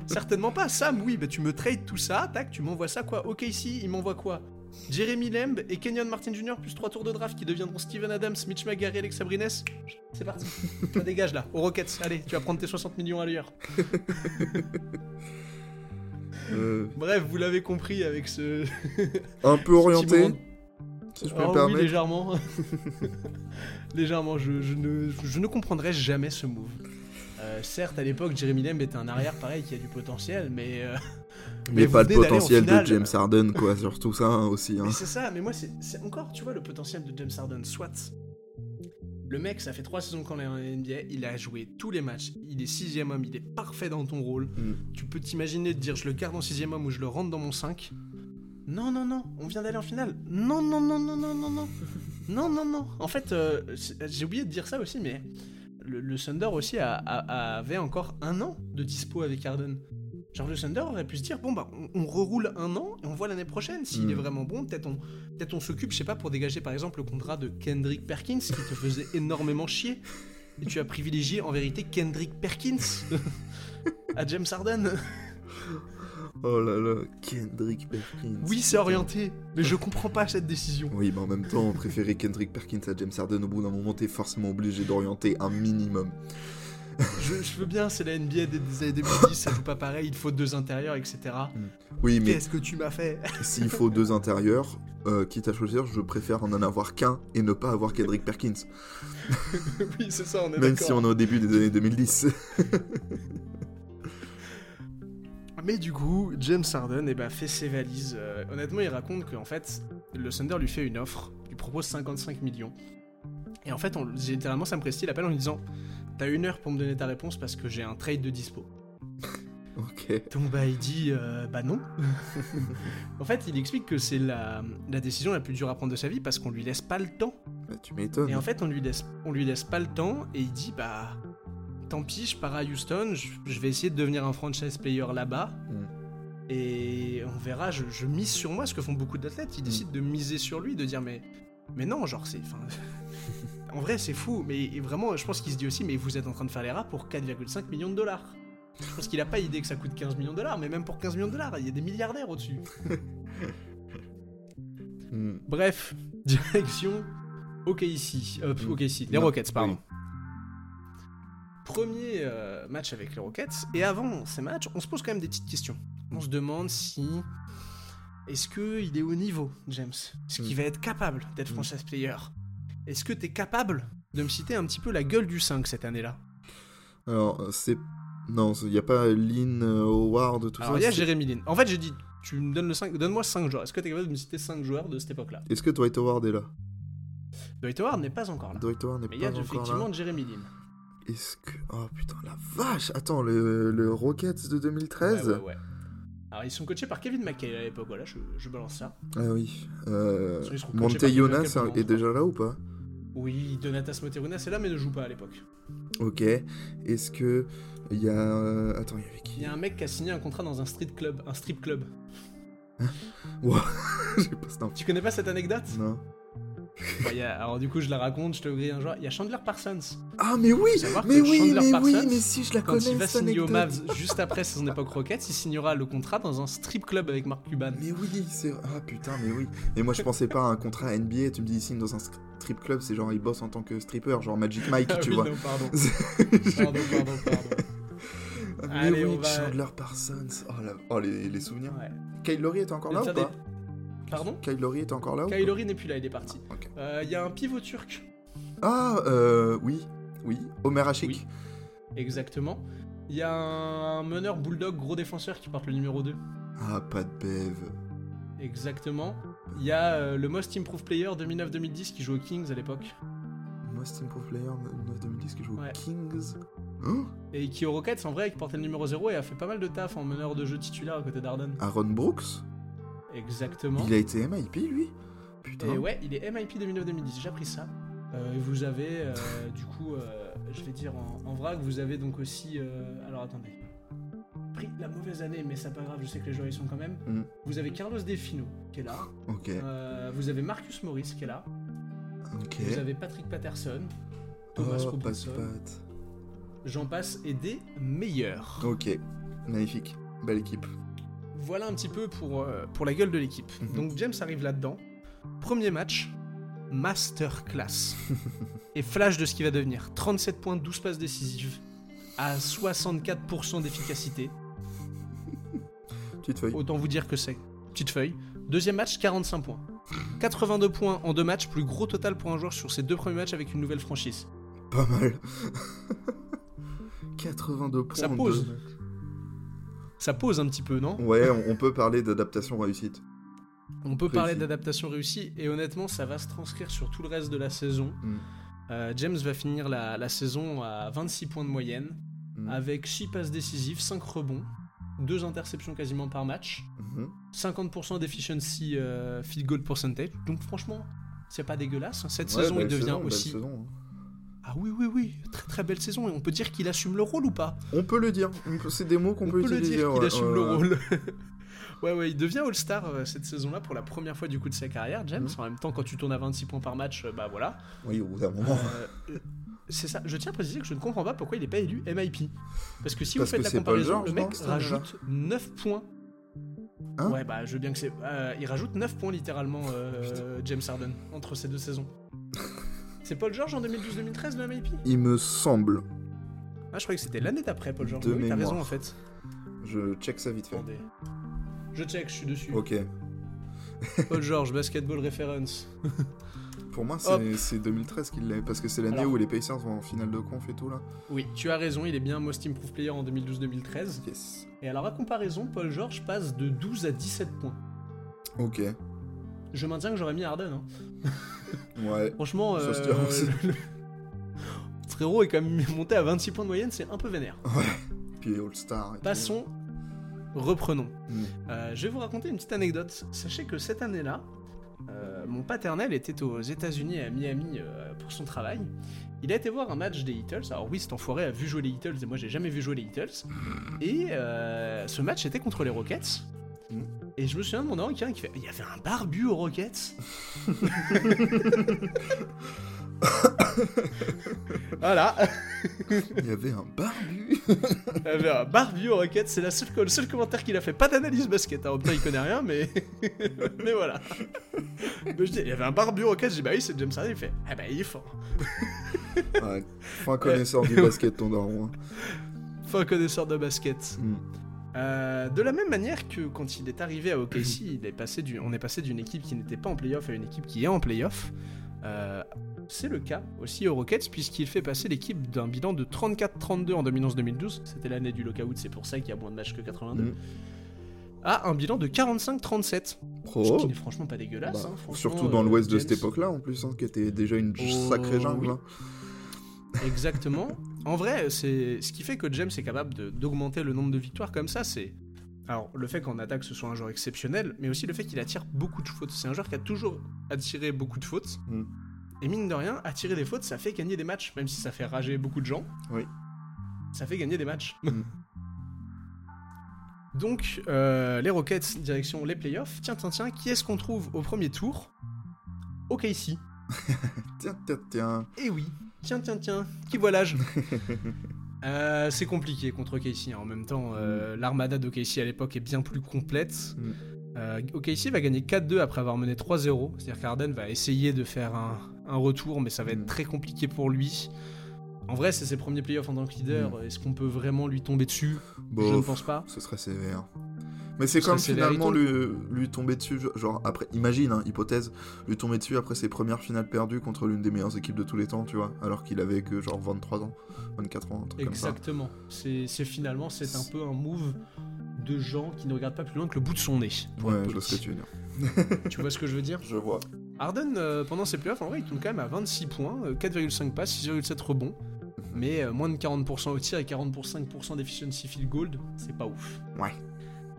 Certainement pas. Sam, oui, bah tu me trades tout ça, tac, tu m'envoies ça quoi Ok, ici, il m'envoie quoi? Jeremy Lamb et Kenyon Martin Jr. plus 3 tours de draft qui deviendront Steven Adams, Mitch McGarry, Alex Sabrines. C'est parti. <laughs> Dégage là, aux Rockets. Allez, tu vas prendre tes 60 millions à l'heure. <laughs> Euh, Bref, vous l'avez compris avec ce. un peu orienté, moment- si je peux me oui, légèrement. <laughs> légèrement, je, je ne, je ne comprendrai jamais ce move. Euh, certes, à l'époque, Jeremy Lamb était un arrière pareil qui a du potentiel, mais. euh, mais, pas le potentiel finale. de James Harden, quoi, surtout ça hein, aussi. Hein. Mais c'est ça, mais moi, c'est c'est encore, tu vois, le potentiel de James Harden. Soit. Le mec, ça fait 3 saisons qu'on est en NBA, il a joué tous les matchs, il est sixième homme, il est parfait dans ton rôle. Mm. Tu peux t'imaginer de dire je le garde en sixième homme ou je le rentre dans mon 5. Non, non, non, on vient d'aller en finale. Non, non, non, non, non, non, non. <laughs> Non, non, non. En fait, euh, j'ai oublié de dire ça aussi, mais le, le Thunder aussi a- a- avait encore un an de dispo avec Harden. Genre le Thunder aurait pu se dire bon bah on, on reroule un an et on voit l'année prochaine s'il Mm. est vraiment bon peut-être on peut-être on s'occupe je sais pas pour dégager par exemple le contrat de Kendrick Perkins qui te faisait <laughs> énormément chier et tu as privilégié en vérité Kendrick Perkins <laughs> à James Harden Oh là là, Kendrick Perkins. Oui, c'est orienté, mais je comprends pas cette décision. Oui, mais en même temps, préférer Kendrick Perkins à James Harden, au bout d'un moment, t'es forcément obligé d'orienter un minimum. je, je veux bien, c'est la NBA des, des années 2010, ça joue pas pareil, il faut deux intérieurs, etc. Oui, mais Qu'est-ce que tu m'as fait? <laughs> s'il faut deux intérieurs, euh, quitte à choisir, je préfère en en avoir qu'un et ne pas avoir Kendrick Perkins. <laughs> Oui, c'est ça, on est Même si on est au début des années 2010. <laughs> Mais du coup, James Harden eh ben, fait ses valises. Euh, honnêtement, il raconte qu'en fait, le Thunder lui fait une offre, lui propose 55 millions. Et en fait, on, littéralement, Sam Presti l'appelle en lui disant T'as une heure pour me donner ta réponse parce que j'ai un trade de dispo. <laughs> ok. Donc bah il dit euh, bah non. <laughs> en fait il explique que c'est la, la décision la plus dure à prendre de sa vie parce qu'on lui laisse pas le temps. Bah, tu m'étonnes. Et en fait on lui laisse on lui laisse pas le temps et il dit bah tant pis je pars à Houston, je, je vais essayer de devenir un franchise player là-bas. Mm. Et on verra, je, je mise sur moi, ce que font beaucoup d'athlètes, ils décident de miser sur lui, de dire mais mais non genre c'est <laughs> en vrai c'est fou mais vraiment je pense qu'il se dit aussi mais vous êtes en train de faire les rats pour 4,5 millions de dollars. Je pense qu'il a pas idée que ça coûte 15 millions de dollars, mais même pour 15 millions de dollars, il y a des milliardaires au-dessus. Hmm. <laughs> Bref, <laughs> direction OKC. Euh, Mm. OKC, les Rockets, pardon. oui. Premier euh, match avec les Rockets, et avant ces matchs, on se pose quand même des petites questions. On se demande si. Est-ce qu'il est au niveau, James? Est-ce qu'il Mm. va être capable d'être Mm. franchise player? Est-ce que t'es capable de me citer un petit peu la gueule du 5 cette année-là? Alors, c'est. Non, il n'y a pas Lynn euh, Howard, tout Alors ça. il y a Jérémy Lin. En fait, j'ai dit, tu me donnes le 5, donne-moi 5 joueurs. Est-ce que t'es capable de me citer 5 joueurs de cette époque-là? Est-ce que Dwight Howard est là? Dwight Howard n'est pas encore là. Dwight Howard n'est Mais il y a pas encore effectivement là. Jérémy Lin. Est-ce que. Oh putain, la vache Attends, le, le Rockets de 2013 Ouais, ouais, ouais. Alors, ils sont coachés par Kevin McKay à l'époque, voilà, je, je balance ça. Ah oui. Euh, Monte Jonas est déjà là ou pas? Oui, Donatas Moterunas est là, mais ne joue pas à l'époque. Ok. Est-ce que. Il y a. euh, Attends, il y avait Il y a un mec qui a signé un contrat dans un street club, un strip club. <laughs> J'ai pas cette info. Tu connais pas cette anecdote? Non. Bon, il y a- Alors, du coup, je la raconte, je te grille un joueur. Il y a Chandler Parsons. Ah, mais oui Mais oui, Chandler mais oui, mais si, je la Quand connais, il va signer anecdote. Mavs juste après son époque Rockets, il signera le contrat dans un strip club avec Mark Cuban. Mais oui, c'est. Ah putain, mais oui. Mais moi, je pensais pas à un contrat NBA. Tu me dis, il signe dans un strip club, c'est genre, il bosse en tant que stripper, genre Magic <laughs> Mike, Ah tu oui, vois. non, pardon. <laughs> mais Pardon, pardon, pardon. Allez, oui, va- Chandler Parsons. Oh, la- oh, les, les souvenirs. Ouais. Kyle Lowry était encore là ou pas? Pardon Lowry était encore là Kylori n'est plus là, il est parti. Ok. Euh, Il y a un pivot turc, Ah, euh, oui, oui. Omer Hachik. Oui. exactement. Il y a un meneur bulldog gros défenseur qui porte le numéro 2. Ah, pas de Bev. Exactement. Il y a euh, le Most Improved Player 2009-2010 qui joue aux Kings à l'époque. Most Improved Player 9-2010 qui joue Ouais. aux Kings. Hein Et qui aux Rockets en vrai qui portait le numéro 0 et a fait pas mal de taf en meneur de jeu titulaire à côté d'Arden. Aaron Brooks Exactement. Il a été MIP, lui? Putain. Et ouais, il est MIP 2009-2010, j'ai appris ça. Euh, vous avez, euh, <laughs> du coup, euh, je vais dire en, en vrac, vous avez donc aussi. euh, alors attendez. Pris la mauvaise année, mais c'est pas grave, je sais que les joueurs y sont quand même. Mm. Vous avez Carlos Defino qui est là. Ok, vous avez Marcus Morris qui est là. ok. Vous avez Patrick Patterson. Thomas oh, Robinson. J'en passe et des meilleurs. Ok, magnifique. Belle équipe. Voilà un petit peu pour, euh, pour la gueule de l'équipe. Mhm. Donc James arrive là-dedans. Premier match, masterclass. <laughs> Et flash de ce qui va devenir. 37 points, 12 passes décisives, à 64% d'efficacité. Petite feuille. Autant vous dire que c'est. Petite feuille. Deuxième match, 45 points. 82 points en deux matchs, plus gros total pour un joueur sur ses deux premiers matchs avec une nouvelle franchise. Pas mal. <laughs> 82 points. Ça en pose. deux matchs. Ça pose un petit peu, non Ouais, on, on peut parler d'adaptation réussite. On peut parler d'adaptation réussie et honnêtement, ça va se transcrire sur tout le reste de la saison. Mm. Euh, James va finir la, la saison à 26 points de moyenne, Mm. avec 6 passes décisives, 5 rebonds, 2 interceptions quasiment par match, Mhm. 50% d'efficiency euh, field goal percentage. Donc franchement, c'est pas dégueulasse. hein. Cette Ouais, saison, il devient saison, aussi. saison, hein. Ah oui, oui, oui, très très belle saison et on peut dire qu'il assume le rôle ou pas? On peut le dire. Peut- C'est des mots qu'on On peut, peut le utiliser. dire qu'il assume ouais, le rôle. <laughs> ouais, ouais, il devient All-Star euh, cette saison-là pour la première fois du coup de sa carrière, James. Mhm. En même temps, quand tu tournes à 26 points par match, euh, bah voilà. Oui, au bout d'un moment. Euh, c'est ça. Je tiens à préciser que je ne comprends pas pourquoi il n'est pas élu MIP. Parce que si Parce vous faites la comparaison, le mec rajoute 9 points Hein? Ouais, bah je veux bien que c'est. euh, il rajoute 9 points littéralement, euh, James Harden, entre ces deux saisons. <laughs> c'est Paul George en 2012-2013 le MIP Il me semble. Ah, je croyais que c'était l'année d'après Paul George. De oui, t'as raison en fait. Je check ça vite fait. Attendez. Je check, je suis dessus. Ok. <laughs> Paul George, basketball reference. <laughs> Pour moi, c'est c'est 2013 qu'il l'est, parce que c'est l'année où les Pacers vont en finale de conf et tout là. Oui, tu as raison, il est bien Most Improved Player en 2012-2013. Yes. Et alors, à comparaison, Paul George passe de 12 à 17 points. Ok. Je maintiens que j'aurais mis Harden. hein. Ouais. <laughs> Franchement, euh, le- le- Frérot est quand même monté à 26 points de moyenne, c'est un peu vénère. Puis All-Star. et tout. Passons, reprenons. Mm. Euh, je vais vous raconter une petite anecdote. Sachez que cette année-là, euh, mon paternel était aux États-Unis à Miami euh, pour son travail. Il a été voir un match des Eagles. Alors oui, cet enfoiré a vu jouer les Eagles et moi j'ai jamais vu jouer les Eagles. Et euh, ce match était contre les Rockets. Mm. Et je me souviens de mon daron qui qui fait Il y avait un barbu aux Rockets <laughs> Voilà, Il y avait un barbu. il y avait un barbu aux Rockets, c'est seule, le seul commentaire qu'il a fait. Pas d'analyse basket, hein. Putain, il connaît rien, mais, <laughs> mais voilà. Mais je dis, il y avait un barbu aux Rockets, j'ai dit Bah oui, c'est James Harden. Il fait Ah bah il est fort. Ouais. Fin connaisseur du basket, ton daron. hein. Fin connaisseur de basket. Mm. Euh, de la même manière que quand il est arrivé à OKC, <laughs> il est passé du, on est passé d'une équipe qui n'était pas en playoff à une équipe qui est en playoff. Euh, c'est le cas aussi aux Rockets puisqu'il fait passer l'équipe d'un bilan de 34-32 en 2011-2012, c'était l'année du lockout, c'est pour ça qu'il y a moins de matchs que 82, Mm. à un bilan de 45-37, ce qui n'est franchement pas dégueulasse. Bah, hein, franchement, surtout dans euh, l'ouest de cette époque-là, en plus, hein, qui était déjà une Oh, sacrée jungle. oui. hein. Exactement. En vrai, c'est ce qui fait que James est capable d'augmenter le nombre de victoires comme ça, c'est alors le fait qu'en attaque ce soit un joueur exceptionnel, mais aussi le fait qu'il attire beaucoup de fautes. C'est un joueur qui a toujours attiré beaucoup de fautes. Mm. Et mine de rien, attirer des fautes, ça fait gagner des matchs, même si ça fait rager beaucoup de gens. Oui. Ça fait gagner des matchs. Mm. <laughs> Donc, euh, les Rockets, direction les playoffs. Tiens, tiens, tiens, qui est-ce qu'on trouve au premier tour? OKC. <laughs> Tiens, tiens, tiens. Eh oui, tiens, tiens, tiens, qui voit l'âge Euh, C'est compliqué contre OKC. hein. En même temps, euh, l'armada d'OKC à l'époque est bien plus complète. Mm. Euh, OKC va gagner 4-2 après avoir mené 3-0. C'est-à-dire qu'Arden va essayer de faire un, un retour, mais ça va être Mm. très compliqué pour lui. En vrai, c'est ses premiers playoffs en tant que leader. Est-ce qu'on peut vraiment lui tomber dessus? Je ne pense pas. ce serait sévère. Mais c'est Ce comme finalement lui, lui tomber dessus, genre après, imagine, hein, hypothèse, lui tomber dessus après ses premières finales perdues contre l'une des meilleures équipes de tous les temps, tu vois, alors qu'il avait que genre 23 ans, 24 ans, un truc comme ça. Exactement. C'est finalement, c'est un peu un move de gens qui ne regardent pas plus loin que le bout de son nez. Ouais, je vois ce que poli. tu veux dire. Tu vois ce que je veux dire? <laughs> Je vois. Harden, euh, pendant ses playoffs, en vrai, il tourne quand même à 26 points, euh, 4,5 passes, 6,7 rebonds, mais euh, moins de 40% au tir et 40% d'efficiency field goal, c'est pas ouf. Ouais.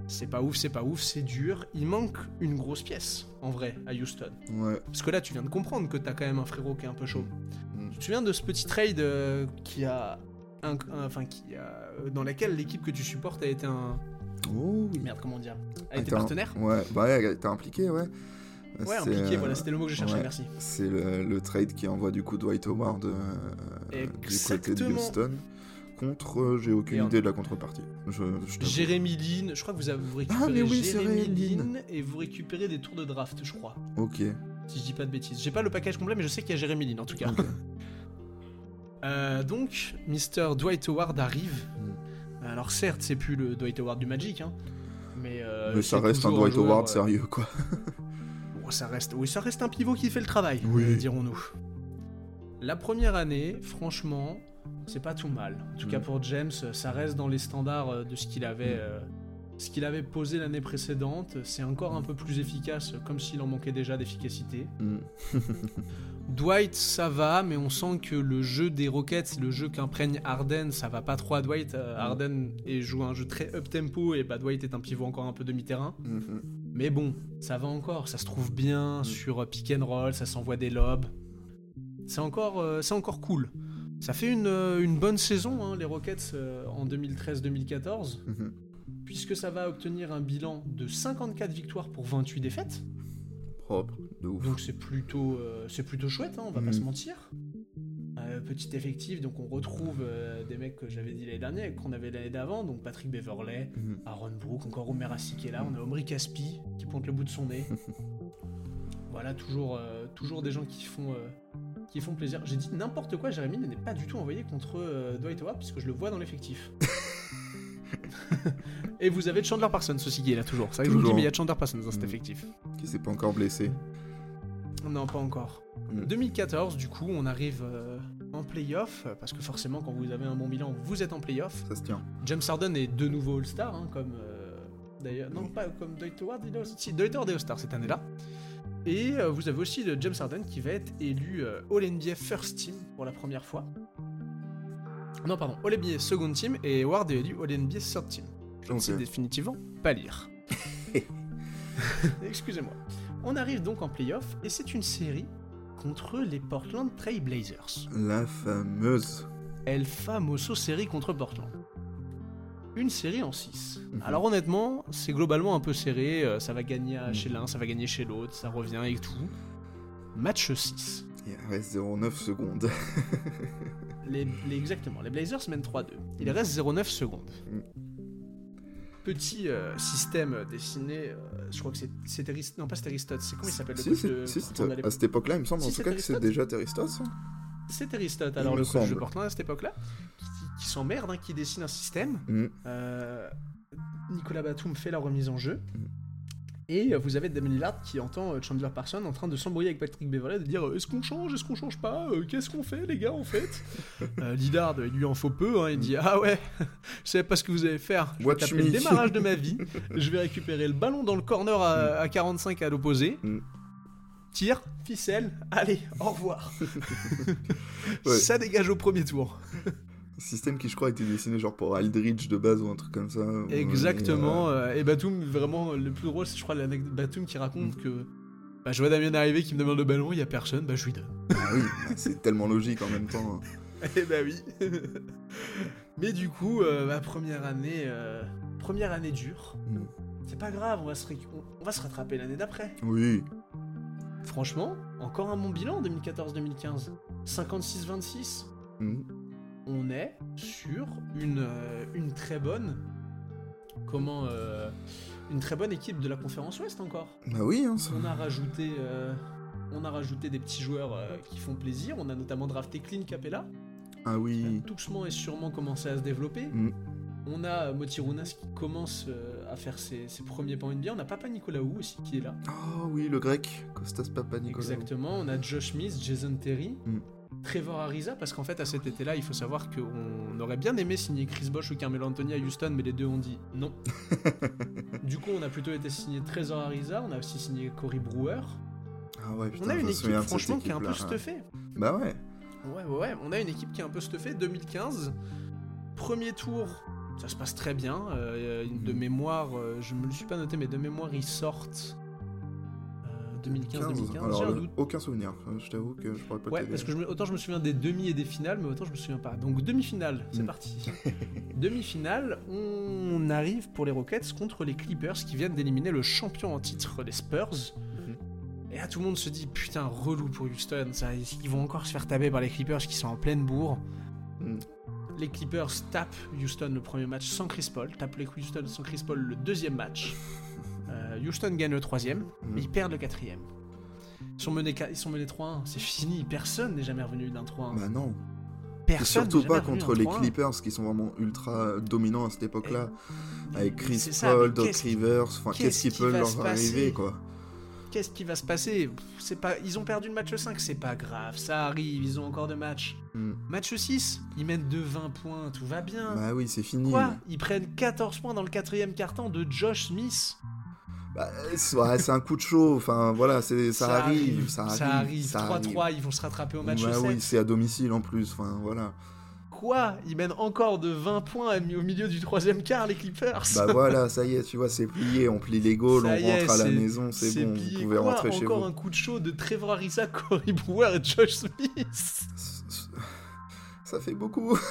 C'est pas ouf, c'est pas ouf, c'est dur. Il manque une grosse pièce, en vrai, à Houston. Ouais. Parce que là, tu viens de comprendre que t'as quand même un frérot qui est un peu chaud. Mm. Tu te souviens de ce petit trade euh, qui a... un- un- enfin, qui a... euh, dans laquelle l'équipe que tu supportes a été un... Oh oui. Merde, comment dire? A été un- partenaire? Ouais, bah ouais, t'es impliqué, ouais. Ouais, C'est, impliqué, euh, voilà, c'était le mot que je cherchais, ouais. merci. C'est le, le trade qui envoie du coup Dwight Howard euh, du côté de Exactement. Houston. Contre, euh, j'ai aucune idée de la contrepartie. Je, je. Jérémy Lin, je crois que vous, avez, vous récupérez Ah, mais oui, c'est Jérémy. Lin et vous récupérez des tours de draft, je crois. Ok. Si je dis pas de bêtises. J'ai pas le package complet, mais je sais qu'il y a Jérémy Lin en tout cas. <laughs> Euh, donc, Mr. Dwight Howard arrive. Hmm. Alors, certes, c'est plus le Dwight Howard du Magic, hein. Mais, euh, Mais ça reste un Dwight joueur, Howard euh, sérieux, quoi. <laughs> bon, ça reste, oui, ça reste un pivot qui fait le travail, Oui. dirons-nous. La première année, franchement, c'est pas tout mal. En tout cas Mm. pour James, ça reste dans les standards euh, de ce qu'il avait, Mm. euh, ce qu'il avait posé l'année précédente. C'est encore un peu plus efficace, comme s'il en manquait déjà d'efficacité. Mm. <laughs> Dwight, ça va, mais on sent que le jeu des Rockets, le jeu qu'imprègne Harden, ça va pas trop à Dwight. Euh. Harden et joue un jeu très up-tempo et bah Dwight est un pivot encore un peu demi-terrain. Mhm. Mais bon, ça va encore, ça se trouve bien sur euh, pick and roll, ça s'envoie des lobes. C'est encore, euh, c'est encore cool. Ça fait une, euh, une bonne saison, hein, les Rockets, euh, en 2013-2014, Mhm. puisque ça va obtenir un bilan de 54 victoires pour 28 défaites. Propre, de ouf. Donc c'est plutôt, euh, c'est plutôt chouette, hein, on va pas Mhm. se mentir. Euh, petit effectif, donc on retrouve des mecs que j'avais dit l'année dernière, qu'on avait l'année d'avant, donc Patrick Beverley, Mhm. Aaron Brook, encore Omer Assi qui est là, on a Omri Caspi qui pointe le bout de son nez. <laughs> voilà, toujours, toujours des gens qui font, euh, qui font plaisir. J'ai dit n'importe quoi, Jérémy n'est pas du tout envoyé contre euh, Dwight Howard, puisque je le vois dans l'effectif. <laughs> Et vous avez Chandler Parsons aussi qui est là toujours. C'est vrai que je vous dis, Toujours. mais il y a Chandler Parsons dans cet Mhm. effectif. Qui s'est pas encore blessé. Non, pas encore. Mm. 2014, du coup, on arrive euh, en playoff, parce que forcément, quand vous avez un bon bilan, vous êtes en playoff. Ça se tient. James Harden est de nouveau All-Star, hein, comme euh, d'ailleurs. Non, pas comme Dwight Howard, il est aussi. Si, Dwight Howard est All-Star cette année-là. Et euh, vous avez aussi le James Harden qui va être élu euh, All-NBA First Team pour la première fois. Non, pardon, All-NBA Second Team et Howard est élu All-NBA Third Team. Je ne sais définitivement pas lire. <laughs> Excusez-moi. On arrive donc en playoff et c'est une série contre les Portland Trail Blazers. La fameuse. El Famoso série contre Portland. Une série en 6. Mhm. Alors honnêtement, c'est globalement un peu serré, euh, ça va gagner chez l'un, ça va gagner chez l'autre, ça revient et tout. Match 6. Il reste 0,9 secondes. <laughs> Les, les- exactement, les Blazers mènent 3-2. Il reste 0,9 secondes. Mhm. Petit euh, système dessiné, euh, je crois que c'est- c'est Non, pas c'est Aristote, c'est comment il s'appelle le Si, de si, à cette époque-là, il me semble Si, en tout cas que c'est déjà Teristos. hein. C'est Aristote, Il alors le coach de. Portland à cette époque-là, qui, s'emmerde, hein, qui dessine un système. Mm. Euh, Nicolas Batum fait la remise en jeu. Mm. Et euh, vous avez Damien Lillard qui entend euh, Chandler Parsons en train de s'embrouiller avec Patrick Beverley, de dire est-ce qu'on change, est-ce qu'on change pas, qu'est-ce qu'on fait les gars en fait? <laughs> Euh, Lillard, il lui en faut peu, hein, il dit ah ouais, <laughs> je savais pas ce que vous allez faire, je vais taper le démarrage de ma vie, <laughs> je vais récupérer le ballon dans le corner à, à 45 à l'opposé, Mm. tire, ficelle, allez, au revoir. Ouais. Ça dégage au premier tour. Système qui, je crois, a été dessiné genre pour Aldridge de base ou un truc comme ça. Ouais, Exactement. euh, et Batum, vraiment, le plus drôle, c'est je crois l'anecdote Batum qui raconte Mm. que bah, je vois Damien arriver qui me demande le ballon, il y a personne, bah je lui donne. euh, Ah oui, bah, c'est <laughs> tellement logique en même temps. Eh bah oui. <laughs> Mais du coup, euh, ma première année, euh, première année dure. Mm. C'est pas grave, on va se, on- on va se rattraper l'année d'après. Oui. Franchement, encore un bon bilan en 2014-2015. 56-26. Mm. On est sur une, euh, une très bonne. Comment. euh, une très bonne équipe de la conférence Ouest encore. Bah oui, hein, ça. On a rajouté. euh, on a rajouté des petits joueurs qui font plaisir. On a notamment drafté Clint Capella, Ah oui. doucement et sûrement commencé à se développer. Mm. On a Motirunas qui commence à faire ses, ses premiers pas NBA. On a Papa Nicolaou aussi qui est là. Ah oui, le grec. Costas Papa Nicolas. Exactement. On a Josh Smith, Jason Terry, Mm. Trevor Ariza, parce qu'en fait, à cet été-là, il faut savoir qu'on aurait bien aimé signer Chris Bosh ou Carmelo Anthony à Houston, mais les deux ont dit non. <laughs> du coup, on a plutôt été signé Trevor Ariza, on a aussi signé Cory Brewer. Ah ouais, putain, on a une équipe, de franchement, qui est un peu stuffée. Bah ouais. Ouais, ouais, ouais, on a une équipe qui est un peu stuffée. 2015, premier tour, ça se passe très bien. Euh, de Mhm. mémoire, euh, je me le suis pas noté, mais de mémoire, ils sortent. Euh, 2015-2015, Alors, j'ai un doute. aucun souvenir. Euh, Je t'avoue que je pourrais pas Ouais, parce que je me- autant je me souviens des demi et des finales, mais autant je me souviens pas. Donc demi-finale, c'est Mm. parti. <laughs> demi-finale, on arrive pour les Rockets contre les Clippers qui viennent d'éliminer le champion en titre, les Spurs. Mhm. Et là, tout le monde se dit putain, relou pour Houston, ça, ils vont encore se faire taper par les Clippers qui sont en pleine bourre. Mm. Les Clippers tapent Houston le premier match sans Chris Paul, tapent les Houston sans Chris Paul le deuxième match. Euh, Houston gagne le troisième, mais ils perdent le quatrième. Ils sont menés, ils sont menés 3-1, c'est fini, personne n'est jamais revenu d'un 3-1. Bah non. Personne surtout pas contre les 3-1. Clippers qui sont vraiment ultra dominants à cette époque-là. Avec Chris ça, Paul, Doc Rivers. Enfin, qu'est-ce qui qui peut leur arriver, quoi Qu'est-ce qui va se passer? C'est pas, Ils ont perdu le match 5, c'est pas grave, ça arrive, ils ont encore de matchs. Mm. Match 6, ils mènent de 20 points, tout va bien. Bah oui, c'est fini. Quoi? Ils prennent 14 points dans le quatrième quart-temps de Josh Smith. Bah, c'est ouais, c'est un coup de chaud. Enfin, voilà, c'est- ça, arrive, ça arrive. Ça arrive. ça 3-3, ils vont se rattraper au match Bah 7. oui, c'est à domicile en plus. Enfin, voilà. Quoi? Ils mènent encore de 20 points au milieu du troisième quart, les Clippers? Bah voilà, ça y est, tu vois, c'est plié. On plie les goals, Ça on est, rentre à la maison, c'est bon, plié. vous pouvez Quoi? rentrer chez Encore vous. un coup de chaud de Trevor Ariza, Cory Brewer et Josh Smith? Ça fait beaucoup. <laughs>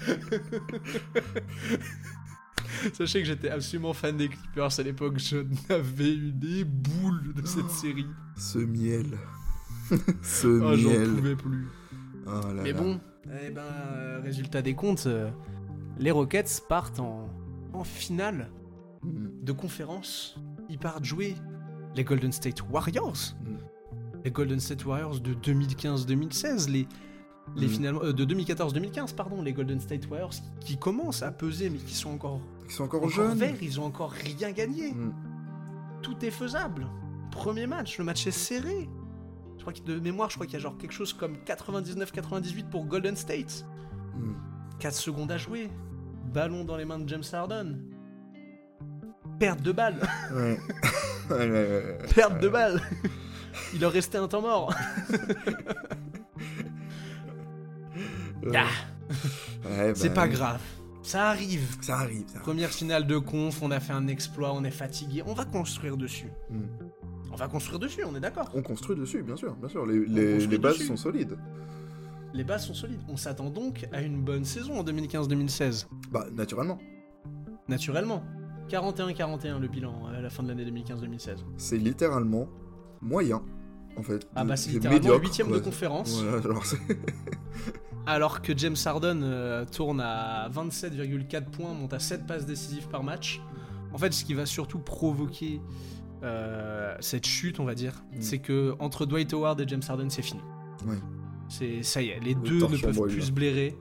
<laughs> <laughs> Sachez que j'étais absolument fan des Clippers à l'époque, je n'avais eu des boules de cette série. Ce miel. <laughs> Ce Oh, j'en miel. pouvais plus. Oh là Mais là. bon, eh ben, euh, résultat des comptes, euh, les Rockets partent en, en finale Mm. de conférence. Ils partent jouer les Golden State Warriors. Mm. Les Golden State Warriors de 2015-2016, les, les Mm. finalement euh, de 2014-2015 pardon, les Golden State Warriors qui, qui commencent à peser mais qui sont encore, Ils sont encore, encore jeunes. verts, ils ont encore rien gagné. Mm. Tout est faisable. Premier match, le match est serré. Je crois que de mémoire, je crois qu'il y a genre quelque chose comme 99-98 pour Golden State. Mm. 4 secondes à jouer. Ballon dans les mains de James Harden. Perte de balle. <laughs> <laughs> Ouais. Perte de balle. Il leur restait un temps mort. <laughs> Ouais. Ah, <laughs> Ouais, c'est bah, pas oui. grave. Ça arrive. Ça arrive, ça arrive. Première finale de conf, on a fait un exploit, on est fatigué. On va construire dessus. Mm. On va construire dessus, on est d'accord. On construit dessus, bien sûr, bien sûr. Les, les, construit les bases dessus. sont solides. Les bases sont solides. On s'attend donc à une bonne saison en 2015-2016. Bah, naturellement. Naturellement. 41-41 le bilan à la fin de l'année 2015-2016. C'est littéralement moyen, en fait. Ah bah c'est c'est littéralement huitième de conférence. Genre. <laughs> Alors que James Harden euh, tourne à 27,4 points, monte à 7 passes décisives par match. En fait, ce qui va surtout provoquer euh, cette chute, on va dire, Mm. c'est que entre Dwight Howard et James Harden, c'est fini. Ouais. C'est ça y est, les Le deux ne peuvent plus se blairer.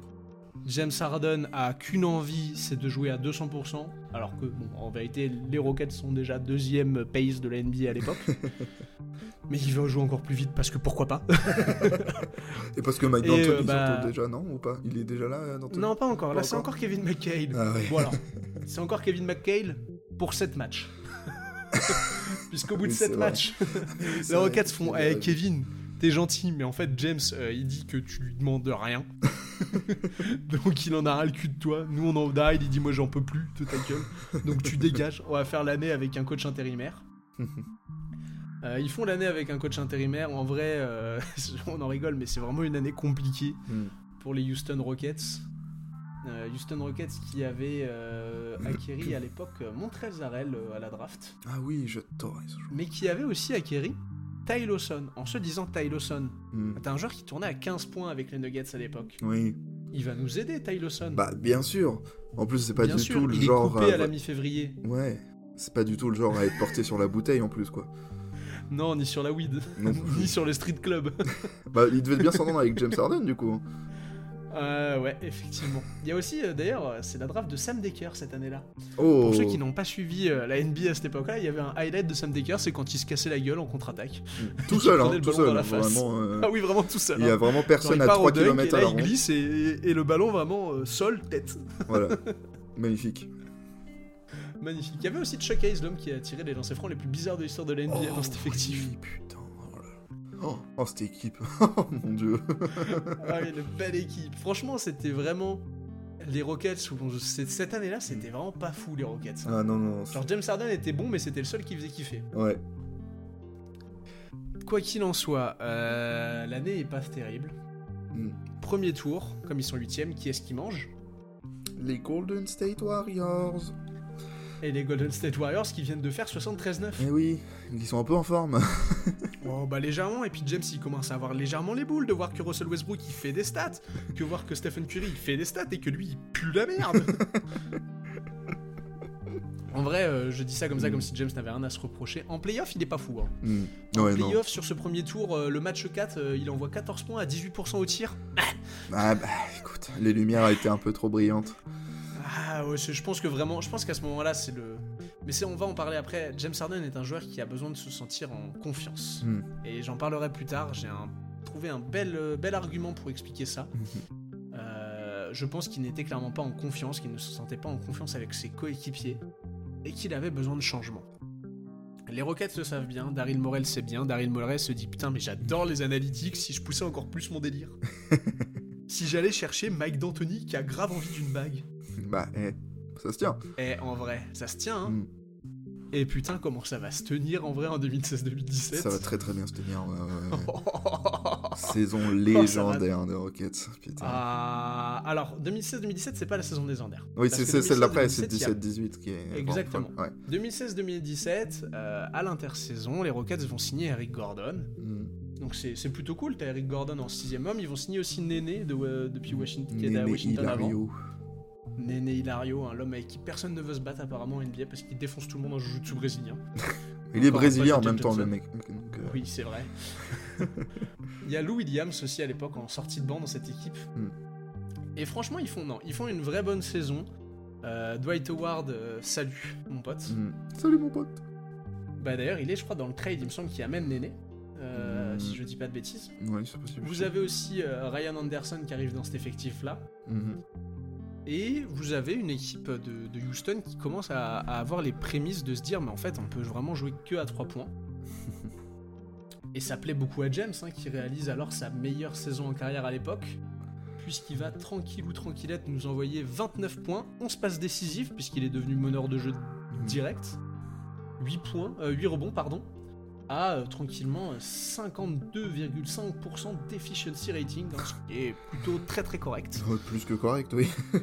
James Harden a qu'une envie, c'est de jouer à 200%, alors que, bon, en vérité, les Rockets sont déjà deuxième pace de la NBA à l'époque. <laughs> Mais il veut jouer encore plus vite parce que pourquoi pas? <laughs> Et parce que Mike Et, D'Antoni, euh, bah- déjà, non Ou pas? Il est déjà là, euh, D'Antoni? Non, pas encore. Là, c'est encore Kevin McHale. Ah. Bon alors, <laughs> c'est encore Kevin McHale pour 7 matchs. Puisqu'au bout de Oui, 7 c'est vrai. matchs, les Rockets font est Eh. Kevin, t'es gentil, mais en fait, James, euh, il dit que tu lui demandes rien. <laughs> Donc il en a ras le cul de toi. Nous, on en a, il dit Moi, j'en peux plus de ta gueule. Donc tu dégages. On va faire l'année avec un coach intérimaire. <laughs> Euh, ils font l'année avec un coach intérimaire. En vrai, euh, <laughs> on en rigole, mais c'est vraiment une année compliquée Hmm. pour les Houston Rockets. Euh, Houston Rockets qui avait acquéri à l'époque Montrezl Harrell à la draft, Ah oui, je t'aurais mais qui avait aussi acquéri Ty Lawson, en se disant Ty Lawson. Hmm. T'as un joueur qui tournait à 15 points avec les Nuggets à l'époque. Oui. Il va nous aider, Ty Lawson. Bah, bien sûr. En plus, c'est pas Bien du sûr, tout le il genre. est coupé à- la mi-février. Ouais. C'est pas du tout le genre à être porté sur la bouteille en plus, quoi. <laughs> Non, ni sur la weed, Non. <laughs> ni sur les street clubs. Bah, il devait bien s'entendre avec James Harden, du coup. Euh, ouais, effectivement. Il y a aussi, euh, d'ailleurs, euh, c'est la draft de Sam Decker cette année-là. Oh Pour ceux qui n'ont pas suivi euh, la NBA à cette époque-là, il y avait un highlight de Sam Decker, c'est quand il se cassait la gueule en contre-attaque. Tout qui seul, hein, tout seul. dans la face. Vraiment, Ah oui, vraiment tout seul. Il y a hein. vraiment personne à part 3 au dunk, km à la il glisse et, et le ballon vraiment sol, tête. Voilà. <laughs> Magnifique. Magnifique. Il y avait aussi Chuck Hayes, l'homme qui a tiré les lancers francs les plus bizarres de l'histoire de la NBA dans cet effectif. oui, putain. Oh, oh, cette équipe. <laughs> Oh mon dieu. Ah, une belle équipe. Franchement, c'était vraiment les Rockets. Cette année-là, c'était vraiment pas fou les Rockets. hein. Ah non, non. Genre James Harden était bon, mais c'était le seul qui faisait kiffer. Ouais. Quoi qu'il en soit, euh, l'année est pas terrible. Hmm. Premier tour, comme ils sont huitièmes, qui est-ce qui mange Les Golden State Warriors. Et les Golden State Warriors qui viennent de faire 73-9. Eh oui, ils sont un peu en forme. <laughs> Oh bah légèrement, et puis James il commence à avoir légèrement les boules de voir que Russell Westbrook il fait des stats, que voir que Stephen Curry il fait des stats et que lui il pue la merde. <laughs> en vrai, euh, je dis ça comme ça, comme si James n'avait rien à se reprocher. En playoff, il est pas fou. Hein. Hmm. En Ouais, playoff, sur ce premier tour, euh, le match 4, euh, il envoie 14 points à 18% au tir. Ah bah écoute, les lumières étaient un peu trop brillantes. Ouais, je pense que vraiment, je pense qu'à ce moment-là, c'est le. Mais c'est, on va en parler après. James Harden est un joueur qui a besoin de se sentir en confiance. Hmm. Et j'en parlerai plus tard. J'ai un- trouvé un bel, euh, bel argument pour expliquer ça. <laughs> Euh, je pense qu'il n'était clairement pas en confiance, qu'il ne se sentait pas en confiance avec ses coéquipiers et qu'il avait besoin de changement. Les Rockets le savent bien, Daryl Morel sait bien, Daryl Morel se dit putain mais j'adore les analytics si je poussais encore plus mon délire. <laughs> si j'allais chercher Mike D'Antoni qui a grave envie d'une bague. Bah, eh, ça se tient. Et en vrai, ça se tient hein. Hmm. Et putain comment ça va se tenir en vrai en 2016-2017 Ça va très très bien se tenir. ouais, ouais, ouais. <laughs> Oh, Saison légendaire des Rockets. Putain. Ah, alors 2016-2017 c'est pas la saison légendaire. oui, c'est celle d'après, c'est 2016-2017, il y a 17-18 qui est. Exactement. folle. Ouais. 2016-2017, euh, à l'intersaison, les Rockets vont signer Eric Gordon, Hmm. Donc c'est plutôt cool, t'as Eric Gordon en sixième homme, ils vont signer aussi Néné de, euh, depuis Washington, qui était à Washington avant. Néné Hilario, un l'homme avec qui personne ne veut se battre apparemment en NBA parce qu'il défonce tout le monde en jiu-jitsu brésilien. <laughs> Il est brésilien en même temps, le mec. Donc, euh, Oui, c'est vrai. Il y a Lou Williams aussi à l'époque en sortie de banc dans cette équipe. Mm. Et franchement, ils font, non, ils font une vraie bonne saison. Euh, Dwight Howard, euh, salut mon pote. hmm. Salut mon pote. Bah d'ailleurs, il est, je crois, dans le trade, il me semble, qui amène Néné. euh, Mm. Si je dis pas de bêtises. Oui, c'est possible. Vous avez aussi Ryan Anderson qui arrive dans cet effectif-là. Et vous avez une équipe de, de Houston qui commence à, à avoir les prémices de se dire mais en fait on peut vraiment jouer que à 3 points. <laughs> Et ça plaît beaucoup à James hein, qui réalise alors sa meilleure saison en carrière à l'époque. Puisqu'il va tranquille ou tranquillette nous envoyer 29 points, 11 passes décisives puisqu'il est devenu meneur de jeu direct. 8 points, euh, 8 rebonds pardon. À euh, tranquillement euh, 52,5% d'efficiency rating, hein, ce qui est plutôt très très correct. <laughs> Plus que correct, oui. <laughs>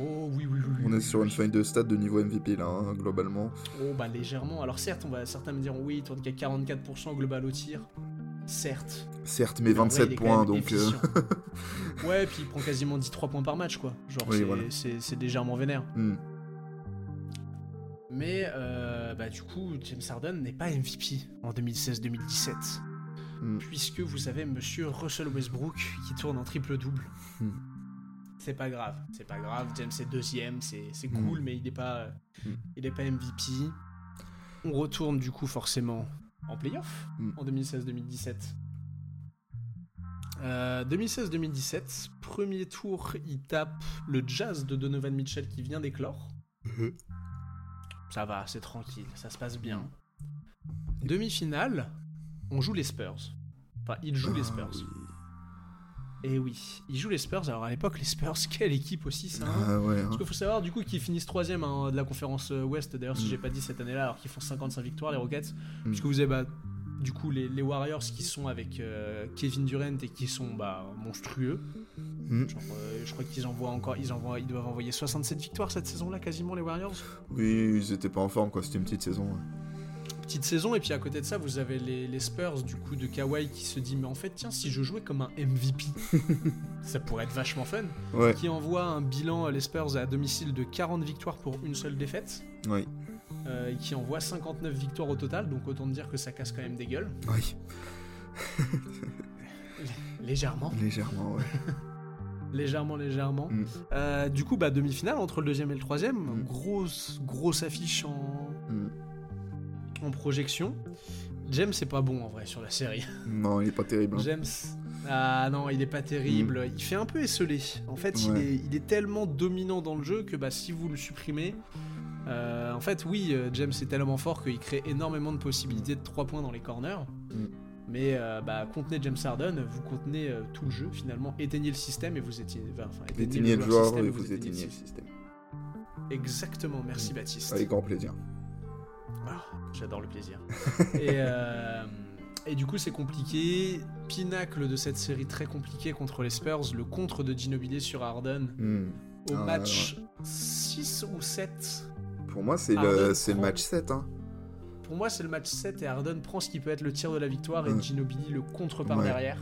Oh oui oui oui. oui, On est sur oui. une feuille de stade de niveau MVP là, hein, globalement. Oh bah légèrement. Alors certes, on va certains me diront oui, tourne qu'à 44% global au tir. Certes. Certes, mais en vrai, 27 il est quand points, donc. euh, <laughs> ouais, puis il prend quasiment 10-3 points par match quoi. Genre c'est, voilà. légèrement vénère. hmm. Mais euh, bah du coup, James Harden n'est pas MVP en 2016-2017. Hmm. Puisque vous avez monsieur Russell Westbrook qui tourne en triple-double. Hmm. C'est pas grave, c'est pas grave. James est deuxième, c'est, c'est Hmm. cool, mais il n'est pas, il est pas MVP. On retourne du coup forcément en playoff en 2016-2017. Euh, 2016-2017, premier tour, il tape le Jazz de Donovan Mitchell qui vient d'éclore. Mhm. Ça va, c'est tranquille, ça se passe bien. Demi-finale, on joue les Spurs. Enfin, il joue les Ah, Spurs. oui. Et oui, il joue les Spurs. Alors à l'époque, les Spurs, <laughs> quelle équipe aussi ça hein Ah ouais. hein. Parce qu'il faut savoir du coup qu'ils finissent troisième hein, de la conférence euh, Ouest. D'ailleurs, si Mm. j'ai pas dit cette année-là, alors qu'ils font 55 victoires les Rockets, Mm. puisque vous avez bah, du coup les, les Warriors qui sont avec euh, Kevin Durant et qui sont bah, monstrueux. Hmm. Genre, euh, je crois qu'ils envoient encore, ils envoient, ils doivent envoyer 67 victoires cette saison-là quasiment les Warriors. Oui, ils étaient pas en forme quoi, c'était une petite saison. ouais. Petite saison et puis à côté de ça, vous avez les, les Spurs du coup de Kawhi qui se dit mais en fait tiens si je jouais comme un MVP, <laughs> ça pourrait être vachement fun. Ouais, Qui envoie un bilan euh, les Spurs à domicile de 40 victoires pour une seule défaite. oui, euh, qui envoie 59 victoires au total, donc autant dire que ça casse quand même des gueules. oui, <laughs> Légèrement. légèrement, ouais. <laughs> Légèrement, légèrement. Mm. Euh, du coup, bah, demi-finale entre le deuxième et le troisième. Mm. Grosse, grosse affiche en, Hmm. en projection. James, c'est pas bon en vrai sur la série. Non, il est pas terrible. hein. James. Ah non, il est pas terrible. Il fait un peu esselé. En fait, il, Ouais. est, il est tellement dominant dans le jeu que bah, si vous le supprimez. euh, en fait, oui, euh, James est tellement fort qu'il crée énormément de possibilités de 3 points dans les corners. Mm. Mais euh, bah, contenez James Harden, vous contenez euh, tout le jeu finalement. Éteignez le système et vous éteignez. enfin, éteignez Éteignez le joueur système et vous éteignez le le système. Exactement, merci Baptiste. Avec grand plaisir. Ah, J'adore le plaisir. <laughs> et, euh, et du coup, c'est compliqué. Pinacle de cette série très compliquée contre les Spurs, le contre de Ginobili sur Harden Hmm. au Ah, match 6 ou 7. Pour moi, c'est le, match 7. Hein. Pour moi, c'est le match 7 et Harden prend ce qui peut être le tir de la victoire et. Ginobili le contre par Ouais. derrière.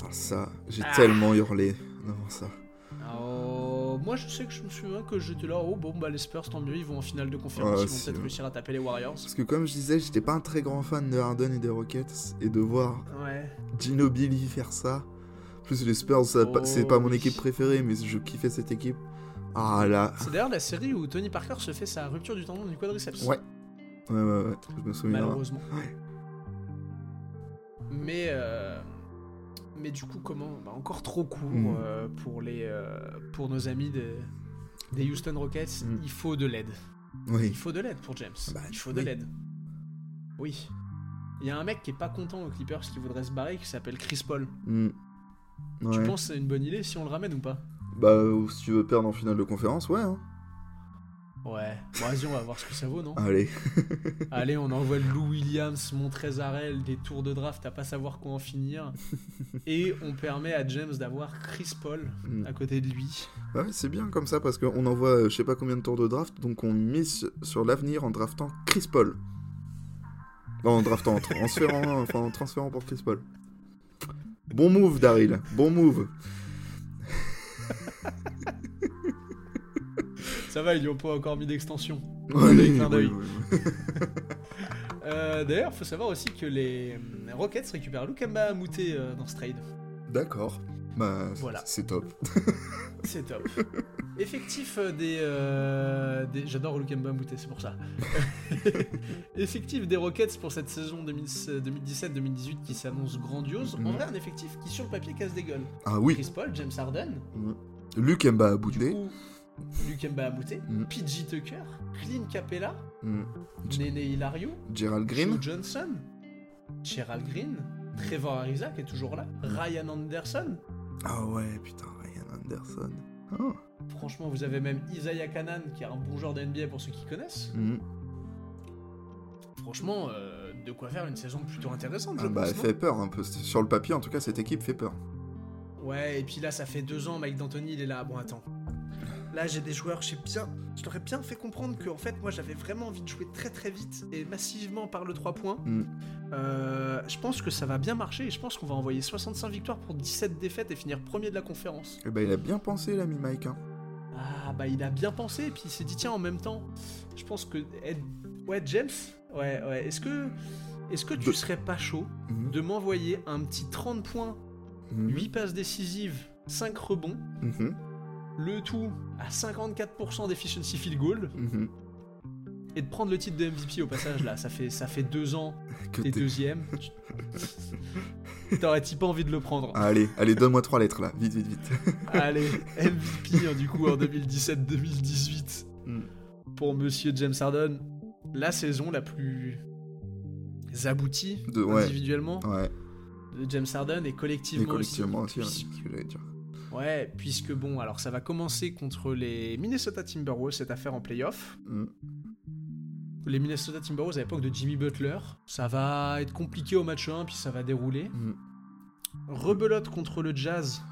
Alors ça, j'ai Ah. tellement hurlé devant ça. Oh, moi, je sais que je me souviens que j'étais là. Oh, bon, bah, les Spurs, tant mieux, ils vont en finale de conférence. Ils vont peut-être ouais. réussir à taper les Warriors. Parce que comme je disais, j'étais pas un très grand fan de Harden et des Rockets. Et de voir Ouais. Ginobili faire ça. En plus, les Spurs, Oh, c'est pas mon oui. équipe préférée, mais je kiffais cette équipe. Ah là. C'est d'ailleurs la série où Tony Parker se fait sa rupture du tendon du quadriceps. Ouais. Ouais, ouais, ouais, je me souviens. malheureusement. Ouais. Mais, euh, mais du coup, comment bah, Encore trop court Mm. euh, pour, les, euh, pour nos amis des, des Houston Rockets. Mm. Il faut de l'aide. Oui. Il faut de l'aide pour James. Bah, il faut de l'aide. Oui. Il y a un mec qui est pas content aux Clippers qui voudrait se barrer qui s'appelle Chris Paul. Hmm. Tu penses que c'est une bonne idée si on le ramène ou pas? Bah, si tu veux perdre en finale de conférence, ouais. Hein. Ouais. Bon, vas-y, on va voir ce que ça vaut, non Allez. <laughs> Allez, on envoie Lou Williams, Montrezarel, des tours de draft à pas savoir quoi en finir. <laughs> Et on permet à James d'avoir Chris Paul Hmm. à côté de lui. Ouais, c'est bien comme ça parce qu'on envoie euh, je sais pas combien de tours de draft, donc on mise sur l'avenir en draftant Chris Paul. Non, en draftant, en transférant, <laughs> enfin, en transférant pour Chris Paul. Bon move, Daryl. Bon move. Ça va, ils lui ont pas encore mis d'extension. Oui, oui, oui. <laughs> Euh, D'ailleurs, faut savoir aussi que les euh, Rockets récupèrent Lukemba Amouté euh, dans ce trade. D'accord. Bah, Voilà. c'est top. <laughs> C'est top. Effectif euh, des, euh, des- J'adore Lukemba Amouté, c'est pour ça. <laughs> effectif des Rockets pour cette saison 2000 2017-2018 qui s'annonce grandiose. En Mhm. vrai, un effectif qui, sur le papier, casse des gueules. Ah oui. Chris Paul, James Harden, Luke Mba a du bouté. coup, Lukemba Amouté, Mhm. PG Tucker, Clint Capella, Mm. Nene Hilario, Gerald Green. Joe Johnson, Gerald Green, Trevor Ariza qui est toujours là, Ryan Anderson. Ah ouais, putain, Ryan Anderson. Ah. Franchement, vous avez même Isaiah Kanan qui est un bon joueur de NBA pour ceux qui connaissent. Mm. Franchement, euh, de quoi faire une saison plutôt intéressante, je Ah bah, pense. elle fait peur un peu. Sur le papier, en tout cas, cette équipe fait peur. Ouais, et puis là, ça fait deux ans, Mike D'Antoni, il est là. Bon, attends. Là, j'ai des joueurs, j'ai bien, je leur ai bien fait comprendre que, en fait, moi, j'avais vraiment envie de jouer très très vite et massivement par le 3 points. Mm. Euh, je pense que ça va bien marcher et je pense qu'on va envoyer 65 victoires pour 17 défaites et finir premier de la conférence. Eh bah, il a bien pensé, l'ami Mike. Hein. Ah, bah, il a bien pensé et puis il s'est dit, tiens, en même temps, je pense que. Ouais, James Ouais, ouais. Est-ce que. Est-ce que tu De- serais pas chaud Mhm. de m'envoyer un petit 30 points, Mhm. 8 passes décisives, 5 rebonds Mhm. Le tout à 54% d'efficiency field goal Mhm. et de prendre le titre de MVP au passage là, ça fait ça fait deux ans, <laughs> Que t'es deuxième. T'aurais-tu pas envie de le prendre? Allez, allez, donne-moi trois lettres là, vite, vite, vite. <laughs> Allez, MVP hein, du coup en 2017-2018 Mm. pour Monsieur James Harden, la saison la plus aboutie De- individuellement Ouais, de James Harden et et collectivement, aussi, hein, aussi. Ouais, puisque bon, alors ça va commencer contre les Minnesota Timberwolves cette affaire en playoff. Mm. les Minnesota Timberwolves à l'époque de Jimmy Butler. Ça va être compliqué au match 1, puis ça va dérouler. Mm. Rebelote contre le Jazz.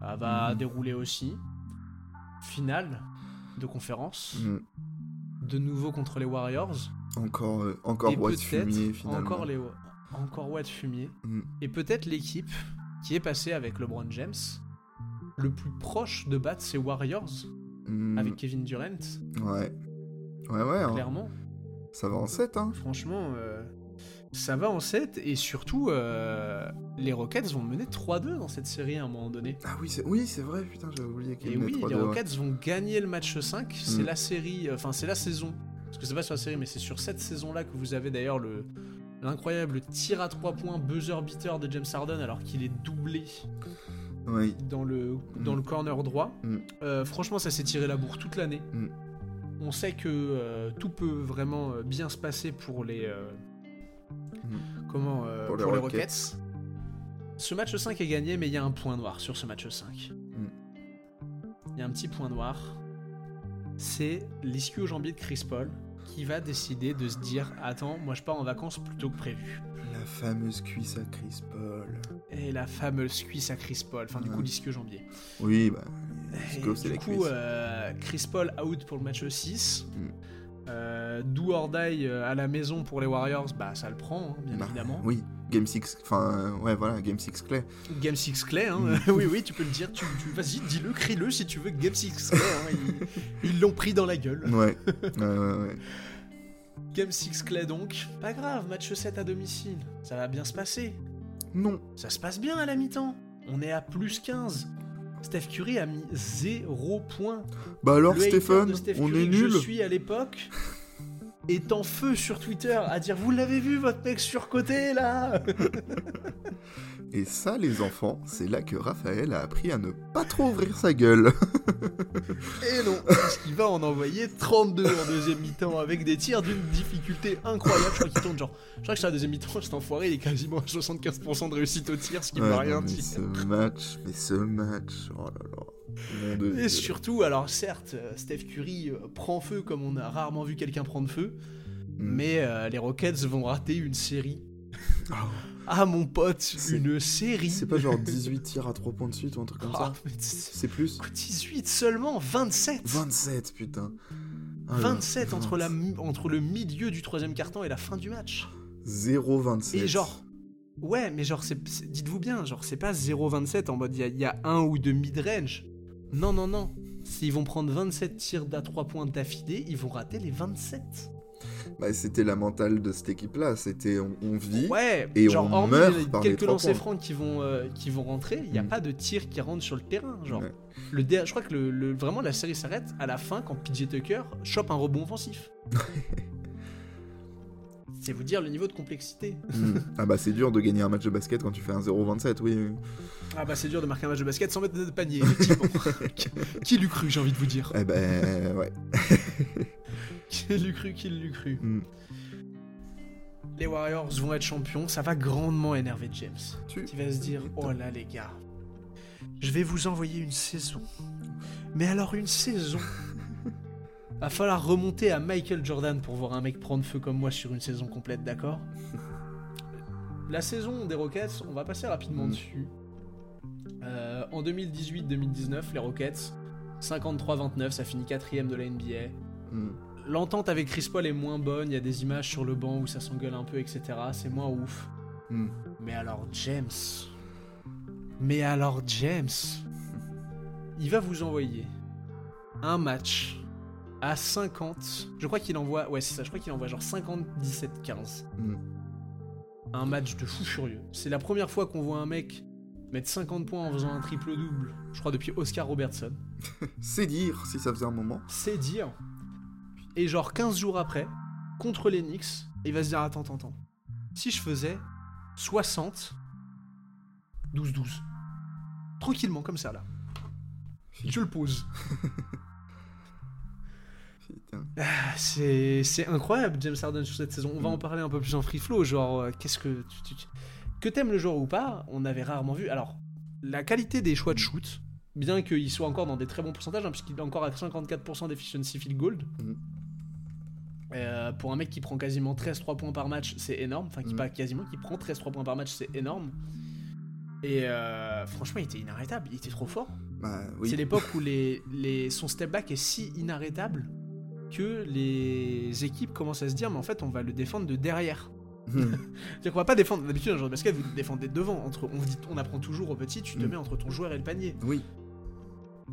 Ça va dérouler aussi. Finale de conférence. Mm. De nouveau contre les Warriors. Encore, euh, encore Et White peut-être fumier finalement. Encore les encore fumier. Et peut-être l'équipe qui est passée avec LeBron James le plus proche de battre ces Warriors Mm. avec Kevin Durant, Ouais. Ouais, ouais, hein. clairement. ça va en 7, hein. Franchement, euh, ça va en 7 et surtout, euh, les Rockets vont mener 3-2 dans cette série à un moment donné. Ah oui, c'est oui, c'est vrai, putain, j'avais oublié qu'il y Et oui, 3-2, les ouais. Rockets vont gagner le match 5. C'est Mm. la série, euh, enfin c'est la saison. Parce que c'est pas sur la série, mais c'est sur cette saison-là que vous avez d'ailleurs le l'incroyable tir à 3 points buzzer beater de James Harden alors qu'il est doublé Oui. dans le, dans Mm. le corner droit. Mm. Euh, franchement, ça s'est tiré la bourre toute l'année. Mm. On sait que euh, tout peut vraiment euh, bien se passer pour les, euh, comment, Pour pour, les les Rockets. Ce match 5 est gagné, mais il y a un point noir sur ce match 5. Mm. Il y a un petit point noir. C'est l'escu au jambier de Chris Paul qui va décider de se dire Attends, moi je pars en vacances plutôt que prévu. La fameuse cuisse à Chris Paul. Et la fameuse cuisse à Chris Paul, enfin du coup Ouais. l'escu au jambier. Oui, bah, Scope, c'est du la coup, cuisse. euh, Chris Paul out pour le match 6. Mm. Euh, Do or die euh, à la maison pour les Warriors, bah ça le prend, hein, bien Bah, évidemment. Oui, Game 6, enfin, euh, ouais, voilà, Game 6 clé. Game 6 clé, hein. Mm. <laughs> oui, oui, tu peux le dire, tu, tu- vas-y, dis-le, crie-le si tu veux, Game 6 clé, hein, ils- ils l'ont pris dans la gueule. Ouais, ouais, ouais, ouais. <laughs> Game 6 clé donc, pas grave, match 7 à domicile, ça va bien se passer. Non, Ça se passe bien à la mi-temps, on est à plus 15. Steph Curry a mis 0 points. bah alors, Stéphane, on Curry est nul. je suis à l'époque <laughs> est en feu sur Twitter à dire vous l'avez vu votre mec surcoté là? <laughs> Et ça, les enfants, c'est là que Raphaël a appris à ne pas trop ouvrir sa gueule. <laughs> Et non, parce qu'il va en envoyer 32 en deuxième mi-temps avec des tirs d'une difficulté incroyable. Je crois qu'il tourne genre. Je crois que sur la deuxième mi-temps, cet enfoiré il est quasiment à 75% de réussite au tir, ce qui Ouais, veut rien mais dire. ce match, mais ce match, oh là là. Et surtout, alors certes, euh, Steph Curry euh, prend feu comme on a rarement vu quelqu'un prendre feu, Mm. mais euh, les Rockets vont rater une série. Ah, Ah mon pote, une série C'est pas genre 18 tirs à 3 points de suite ou un truc comme Ah, ça c'est- plus 18 seulement, 27 27, putain. Ah là, 27 entre, la, entre le milieu du troisième carton et la fin du match. 0,27. Et genre, ouais, mais genre, c'est- dites-vous bien, genre, c'est pas 0,27 en mode il y, a- il y a un ou deux mid-range. Non, non, non. S'ils vont prendre 27 tirs d'à 3 points d'affilée, ils vont rater les 27. Bah, c'était la mentale de cette équipe-là. C'était on, on vit. Ouais, Et genre, on meurt les par quelques lancers francs qui vont, euh, qui vont rentrer, il n'y a Mm. pas de tirs qui rentrent sur le terrain. Genre, Ouais. le je crois que le, le- vraiment la série s'arrête à la fin quand PJ Tucker chope un rebond offensif. <laughs> C'est vous dire le niveau de complexité. Mm. ah bah c'est dur de gagner un match de basket quand tu fais un 0,27, oui. oui. Ah bah c'est dur de marquer un match de basket sans mettre de panier, <laughs> qui l'eût cru, j'ai envie de vous dire. Eh ben ouais. <laughs> Qui l'eût cru, qui l'eût cru. Mm. Les Warriors vont être champions, ça va grandement énerver James. Tu- Qui va se dire, oh là les gars, je vais vous envoyer une saison. Mais alors une saison Va falloir remonter à Michael Jordan pour voir un mec prendre feu comme moi sur une saison complète, d'accord La saison des Rockets, on va passer rapidement Mm. dessus. Euh, en 2018-2019, les Rockets, 53-29, ça finit quatrième de la NBA. Mm. L'entente avec Chris Paul est moins bonne, il y a des images sur le banc où ça s'engueule un peu, etc. C'est moins ouf. Mm. Mais alors James... Mais alors James... Il va vous envoyer un match à 50... Je crois qu'il envoie... Ouais c'est ça, je crois qu'il envoie genre 50-17-15. Mm. Un match de fou furieux. C'est la première fois qu'on voit un mec mettre 50 points en faisant un triple-double, je crois depuis Oscar Robertson. <laughs> C'est dire si ça faisait un moment. C'est dire. Et genre 15 jours après, contre les Knicks, il va se dire attends, attends, attends. Si je faisais 60, 12-12. Tranquillement, comme ça là. Je le pose. <laughs> C'est incroyable, James Harden, sur cette saison. On va en parler un peu plus en free flow. Genre, euh, qu'est-ce que. tu- tu- Que t'aimes le joueur ou pas, on avait rarement vu. Alors, la qualité des choix de shoot, bien qu'il soit encore dans des très bons pourcentages, hein, puisqu'il est encore à 54% d'efficiency field goal. Mhm. Euh, pour un mec qui prend quasiment 13 3 points par match, c'est énorme. Enfin, qui Mhm. pas quasiment, qui prend 13 3 points par match, c'est énorme. Et euh, franchement, il était inarrêtable, il était trop fort. Bah C'est l'époque où les, les, son step back est si inarrêtable que les équipes commencent à se dire mais en fait on va le défendre de derrière. Mm. <laughs> C'est-à-dire qu'on va pas défendre d'habitude un joueur de basket vous le défendez de devant entre on, dit, on apprend toujours au petit tu te Mm. mets entre ton joueur et le panier. Oui.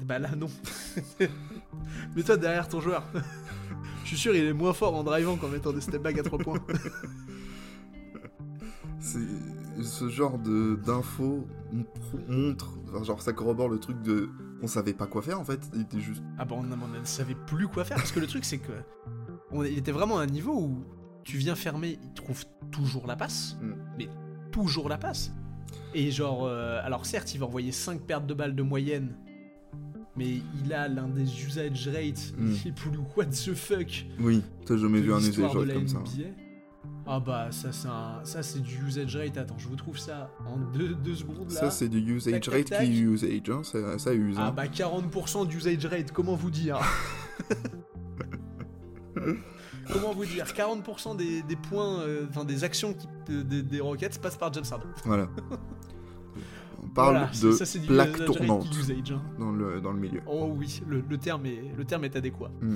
Bah là non. <laughs> Mets-toi derrière ton joueur. <laughs> Je suis sûr il est moins fort en drivant qu'en mettant des step back à 3 points. C'est ce genre de d'infos montre, genre ça corrobore le truc de, on savait pas quoi faire en fait. Il était juste. Ah bah on, on ne savait plus quoi faire parce que le truc c'est que on, il était vraiment à un niveau où tu viens fermer, il trouve toujours la passe, Mm. mais toujours la passe. Et genre, euh, alors certes il va envoyer 5 pertes de balles de moyenne, mais il a l'un des usage rates Mm. <laughs> les plus what the fuck Oui. T'as jamais vu un usage rate comme ça. Ah bah ça c'est un, ça c'est du usage rate. Attends, je vous trouve ça en 2 deux, secondes là. Ça c'est du usage Tac, rate tac. qui usage, hein. ça, ça use. Ah hein. bah 40% d'usage rate, comment vous dire? <laughs> Comment vous dire? 40% des, des points, euh, enfin des actions qui, de- des- des Rockets passent par James Harden. Voilà. On parle Voilà, de ça, du plaque tournante usage. hein. dans le, dans le milieu. Oh oui, le, le terme est, le terme est adéquat. Mm.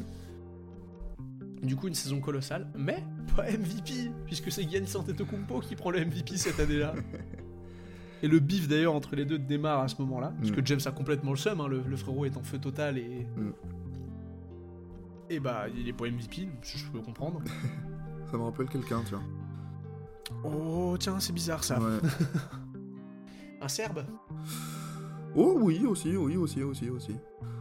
Du coup, une saison colossale, mais pas MVP, puisque c'est Giannis Antetokounmpo qui prend le MVP cette année-là. Et le bif d'ailleurs entre les deux démarre à ce moment-là, parce Mm. que James a complètement le seum, hein, le, le frérot est en feu total et. Mm. Et bah, il est pas MVP, je je peux comprendre. <laughs> Ça me rappelle quelqu'un, tu vois. Oh, tiens, c'est bizarre ça. Ouais. <laughs> Un Serbe? Oh oui, aussi, oui, aussi, aussi, aussi.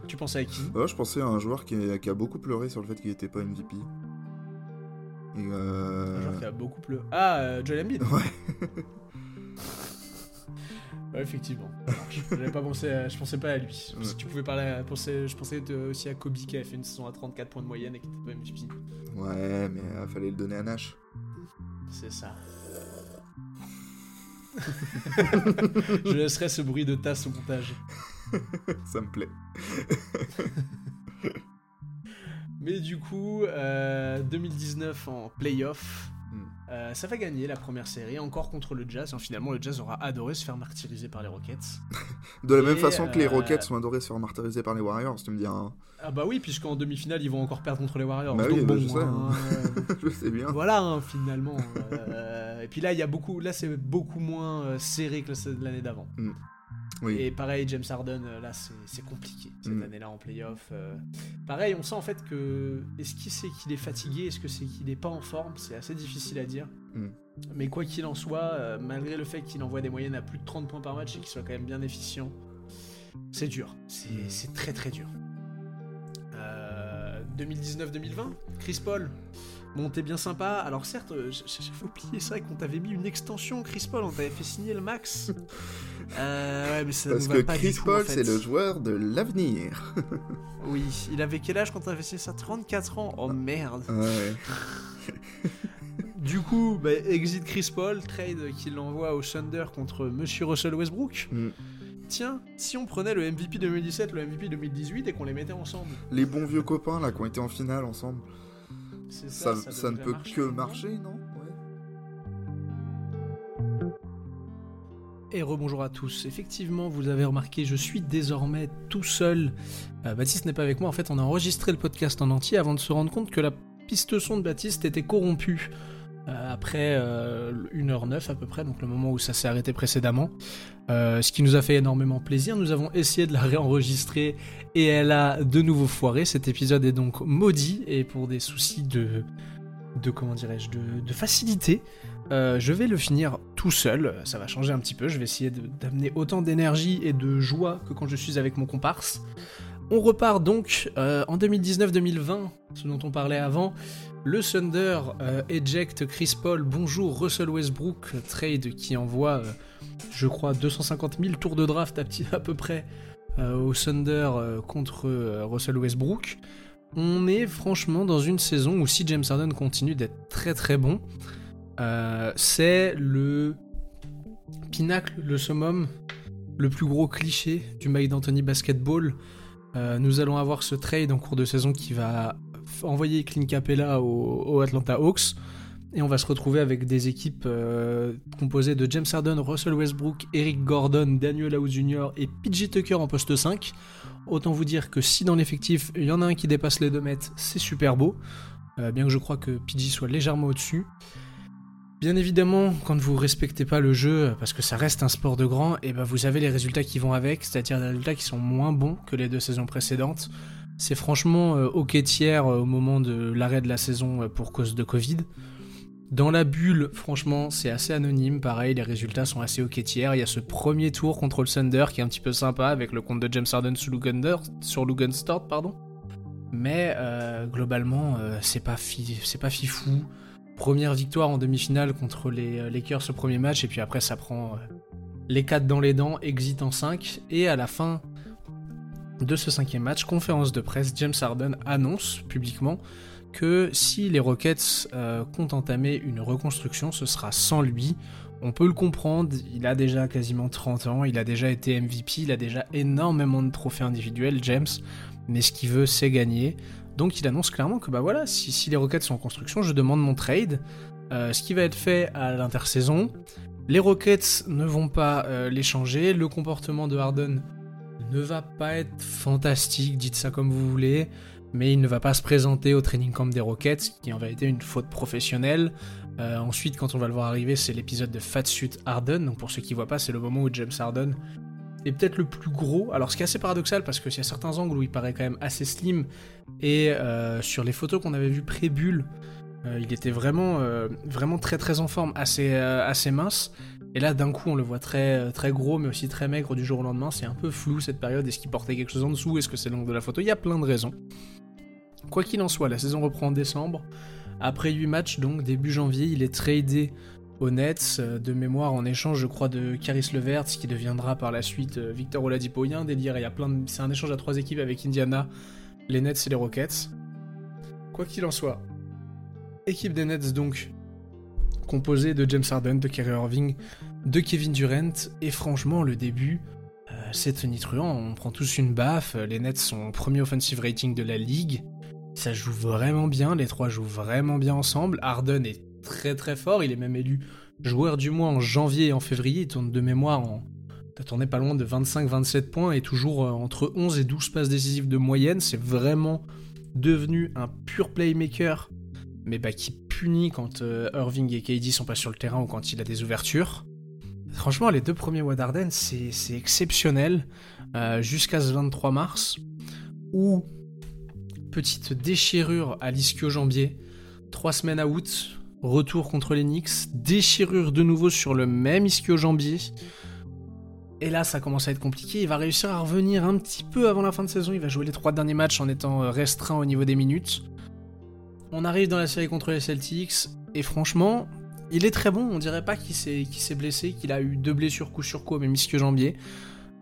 Tu pensais à qui? Ouais, je pensais à un joueur qui a, qui a beaucoup pleuré sur le fait qu'il était pas MVP. Et Un euh... joueur qui a beaucoup pleuré. Ah, euh, Joel Embiid <laughs> Ouais. Ouais, effectivement. J'avais pas pensé à- je pensais pas à lui. Ouais. Si tu pouvais parler à- je pensais aussi à Kobe qui a fait une saison à 34 points de moyenne et qui était pas MVP. Ouais, mais euh, fallait le donner à Nash. C'est ça. <laughs> je laisserai ce bruit de tasse au montage. <laughs> Ça me plaît. <laughs> Mais du coup, euh, 2019 en playoff. Euh, ça va gagner la première série, encore contre le Jazz. finalement, le Jazz aura adoré se faire martyriser par les Rockets. <laughs> de la même façon que les Rockets ont adoré se faire martyriser par les Warriors, tu me dis. Hein. Ah bah oui, puisqu'en demi-finale, ils vont encore perdre contre les Warriors. Bah oui, bah, je, sais, hein. <laughs> je sais bien. Voilà, hein, finalement. et puis là, il y a beaucoup, là, c'est beaucoup moins serré que l'année d'avant. Mm. Et pareil, James Harden, euh, là, c'est compliqué cette mm. année-là en playoff. Euh. Pareil, on sent en fait que. Est-ce qu'il sait qu'il est fatigué Est-ce que c'est qu'il n'est pas en forme C'est assez difficile à dire. Mm. Mais quoi qu'il en soit, euh, malgré le fait qu'il envoie des moyennes à plus de 30 points par match et qu'il soit quand même bien efficient, c'est dur. C'est mm. très très dur. 2019-2020, Chris Paul, Bon, t'es bien sympa. Alors certes, j'avais oublié ça qu'on t'avait mis une extension, Chris Paul, on t'avait fait signer le max. <laughs> Euh, ouais, mais ça Parce que Chris Paul, c'est le joueur de l'avenir. <laughs> oui, il avait quel âge quand t'avais fait ça? 34 ans? Oh merde. Ouais. <laughs> du coup, bah, exit Chris Paul, trade qu'il envoie au Thunder contre Monsieur Russell Westbrook. Mm. Tiens, si on prenait le MVP 2017, le MVP 2018 et qu'on les mettait ensemble. Les bons vieux copains là qui ont été en finale ensemble. Ça, ça, ne peut que marcher, non? Et rebonjour à tous. Effectivement, vous avez remarqué, je suis désormais tout seul. Euh, Baptiste n'est pas avec moi. En fait, on a enregistré le podcast en entier avant de se rendre compte que la piste son de Baptiste était corrompue. Euh, après 1h09 euh, à peu près, donc le moment où ça s'est arrêté précédemment. ce qui nous a fait énormément plaisir. Nous avons essayé de la réenregistrer et elle a de nouveau foiré. Cet épisode est donc maudit et pour des soucis de, de comment dirais-je, de, facilité, euh, je vais le finir tout seul. Ça va changer un petit peu. Je vais essayer d'amener autant d'énergie et de joie que quand je suis avec mon comparse. On repart donc euh, en 2019-2020, ce dont on parlait avant. Le Thunder euh, Chris Paul, bonjour Russell Westbrook, trade qui envoie, je crois, 250 000 tours de draft à, à peu près euh, au Thunder euh, contre euh, Russell Westbrook. On est franchement dans une saison où si James Harden continue d'être très très bon, c'est le pinacle, le summum, le plus gros cliché du Mike d'Anthony Basketball. nous allons avoir ce trade en cours de saison qui va envoyer Clint Capella au Atlanta Hawks. Et on va se retrouver avec des équipes euh, composées de James Harden, Russell Westbrook, Eric Gordon, Daniel House Jr. et PJ Tucker en poste 5. Autant vous dire que si dans l'effectif il y en a un qui dépasse les 2 mètres, c'est super beau. Euh, bien que je crois que PJ soit légèrement au-dessus. Bien évidemment, quand vous respectez pas le jeu, parce que ça reste un sport de grand, et ben vous avez les résultats qui vont avec, c'est-à-dire des résultats qui sont moins bons que les deux saisons précédentes. C'est franchement euh, ok tiers au moment de l'arrêt de la saison pour cause de Covid. Dans la bulle, franchement, c'est assez anonyme. Pareil, les résultats sont assez ok tiers. Il y a ce premier tour contre le Thunder qui est un petit peu sympa avec le compte de James Harden sur Lugenstort, pardon. Mais euh, globalement, euh, c'est pas, c'est pas fifou. Première victoire en demi-finale contre les euh, Lakers au premier match, et puis après ça prend les 4 dans les dents, exit en 5, et à la fin de ce cinquième match, conférence de presse, James Harden annonce publiquement que si les Rockets euh, comptent entamer une reconstruction, ce sera sans lui. On peut le comprendre, il a déjà quasiment 30 ans, il a déjà été MVP, il a déjà énormément de trophées individuels, James, mais ce qu'il veut, c'est gagner. Donc il annonce clairement que bah voilà, si, les Rockets sont en construction, je demande mon trade. Euh, ce qui va être fait à l'intersaison. Les Rockets ne vont pas euh, l'échanger. Le comportement de Harden ne va pas être fantastique, dites ça comme vous voulez mais il ne va pas se présenter au training camp des Rockets, qui en vérité une faute professionnelle. Euh, ensuite, quand on va le voir arriver, c'est l'épisode de Fat Suit Harden. Donc pour ceux qui ne voient pas, c'est le moment où James Harden est peut-être le plus gros. Alors ce qui est assez paradoxal, parce qu'il y a certains angles où il paraît quand même assez slim, et euh, sur les photos qu'on avait vues pré-bulle, euh, il était vraiment, vraiment très très en forme, assez, assez mince. Et là, d'un coup, on le voit très, très gros, mais aussi très maigre du jour au lendemain. C'est un peu flou cette période. Est-ce qu'il portait quelque chose en dessous? Est-ce que c'est l'angle de la photo? Il y a plein de raisons. Quoi qu'il en soit, la saison reprend en décembre. Après 8 matchs, donc début janvier, il est tradé Nets euh, de mémoire en échange, je crois, de Caris Levert, qui deviendra par la suite euh, Victor Oladipo. Il y un délire, il y a plein de... c'est un échange à trois équipes avec Indiana, les Nets et les Rockets. Quoi qu'il en soit, équipe des Nets donc composée de James Harden, de Kyrie Irving, de Kevin Durant, et franchement, le début, euh, c'est tonitruant. On prend tous une baffe. Les Nets sont premier offensive rating de la ligue. Ça joue vraiment bien, les trois jouent vraiment bien ensemble. Harden est très très fort. Il est même élu joueur du mois en janvier et en février. Il tourne de mémoire en. Tourné pas loin de 25-27 points et toujours euh, entre 11 et 12 passes décisives de moyenne. C'est vraiment devenu un pur playmaker, mais bah, qui punit quand euh, Irving et KD sont pas sur le terrain ou quand il a des ouvertures. Franchement, les deux premiers mois d'Arden, c'est exceptionnel. Euh, jusqu'à ce 23 mars, où petite déchirure à l'ischio-jambier, trois semaines à août, retour contre les Knicks, déchirure de nouveau sur le même ischio-jambier. Et là, ça commence à être compliqué. Il va réussir à revenir un petit peu avant la fin de saison. Il va jouer les trois derniers matchs en étant restreint au niveau des minutes. On arrive dans la série contre les Celtics. Et franchement, il est très bon. On dirait pas qu'il s'est blessé, qu'il a eu deux blessures coup sur coup, même ischio-jambier.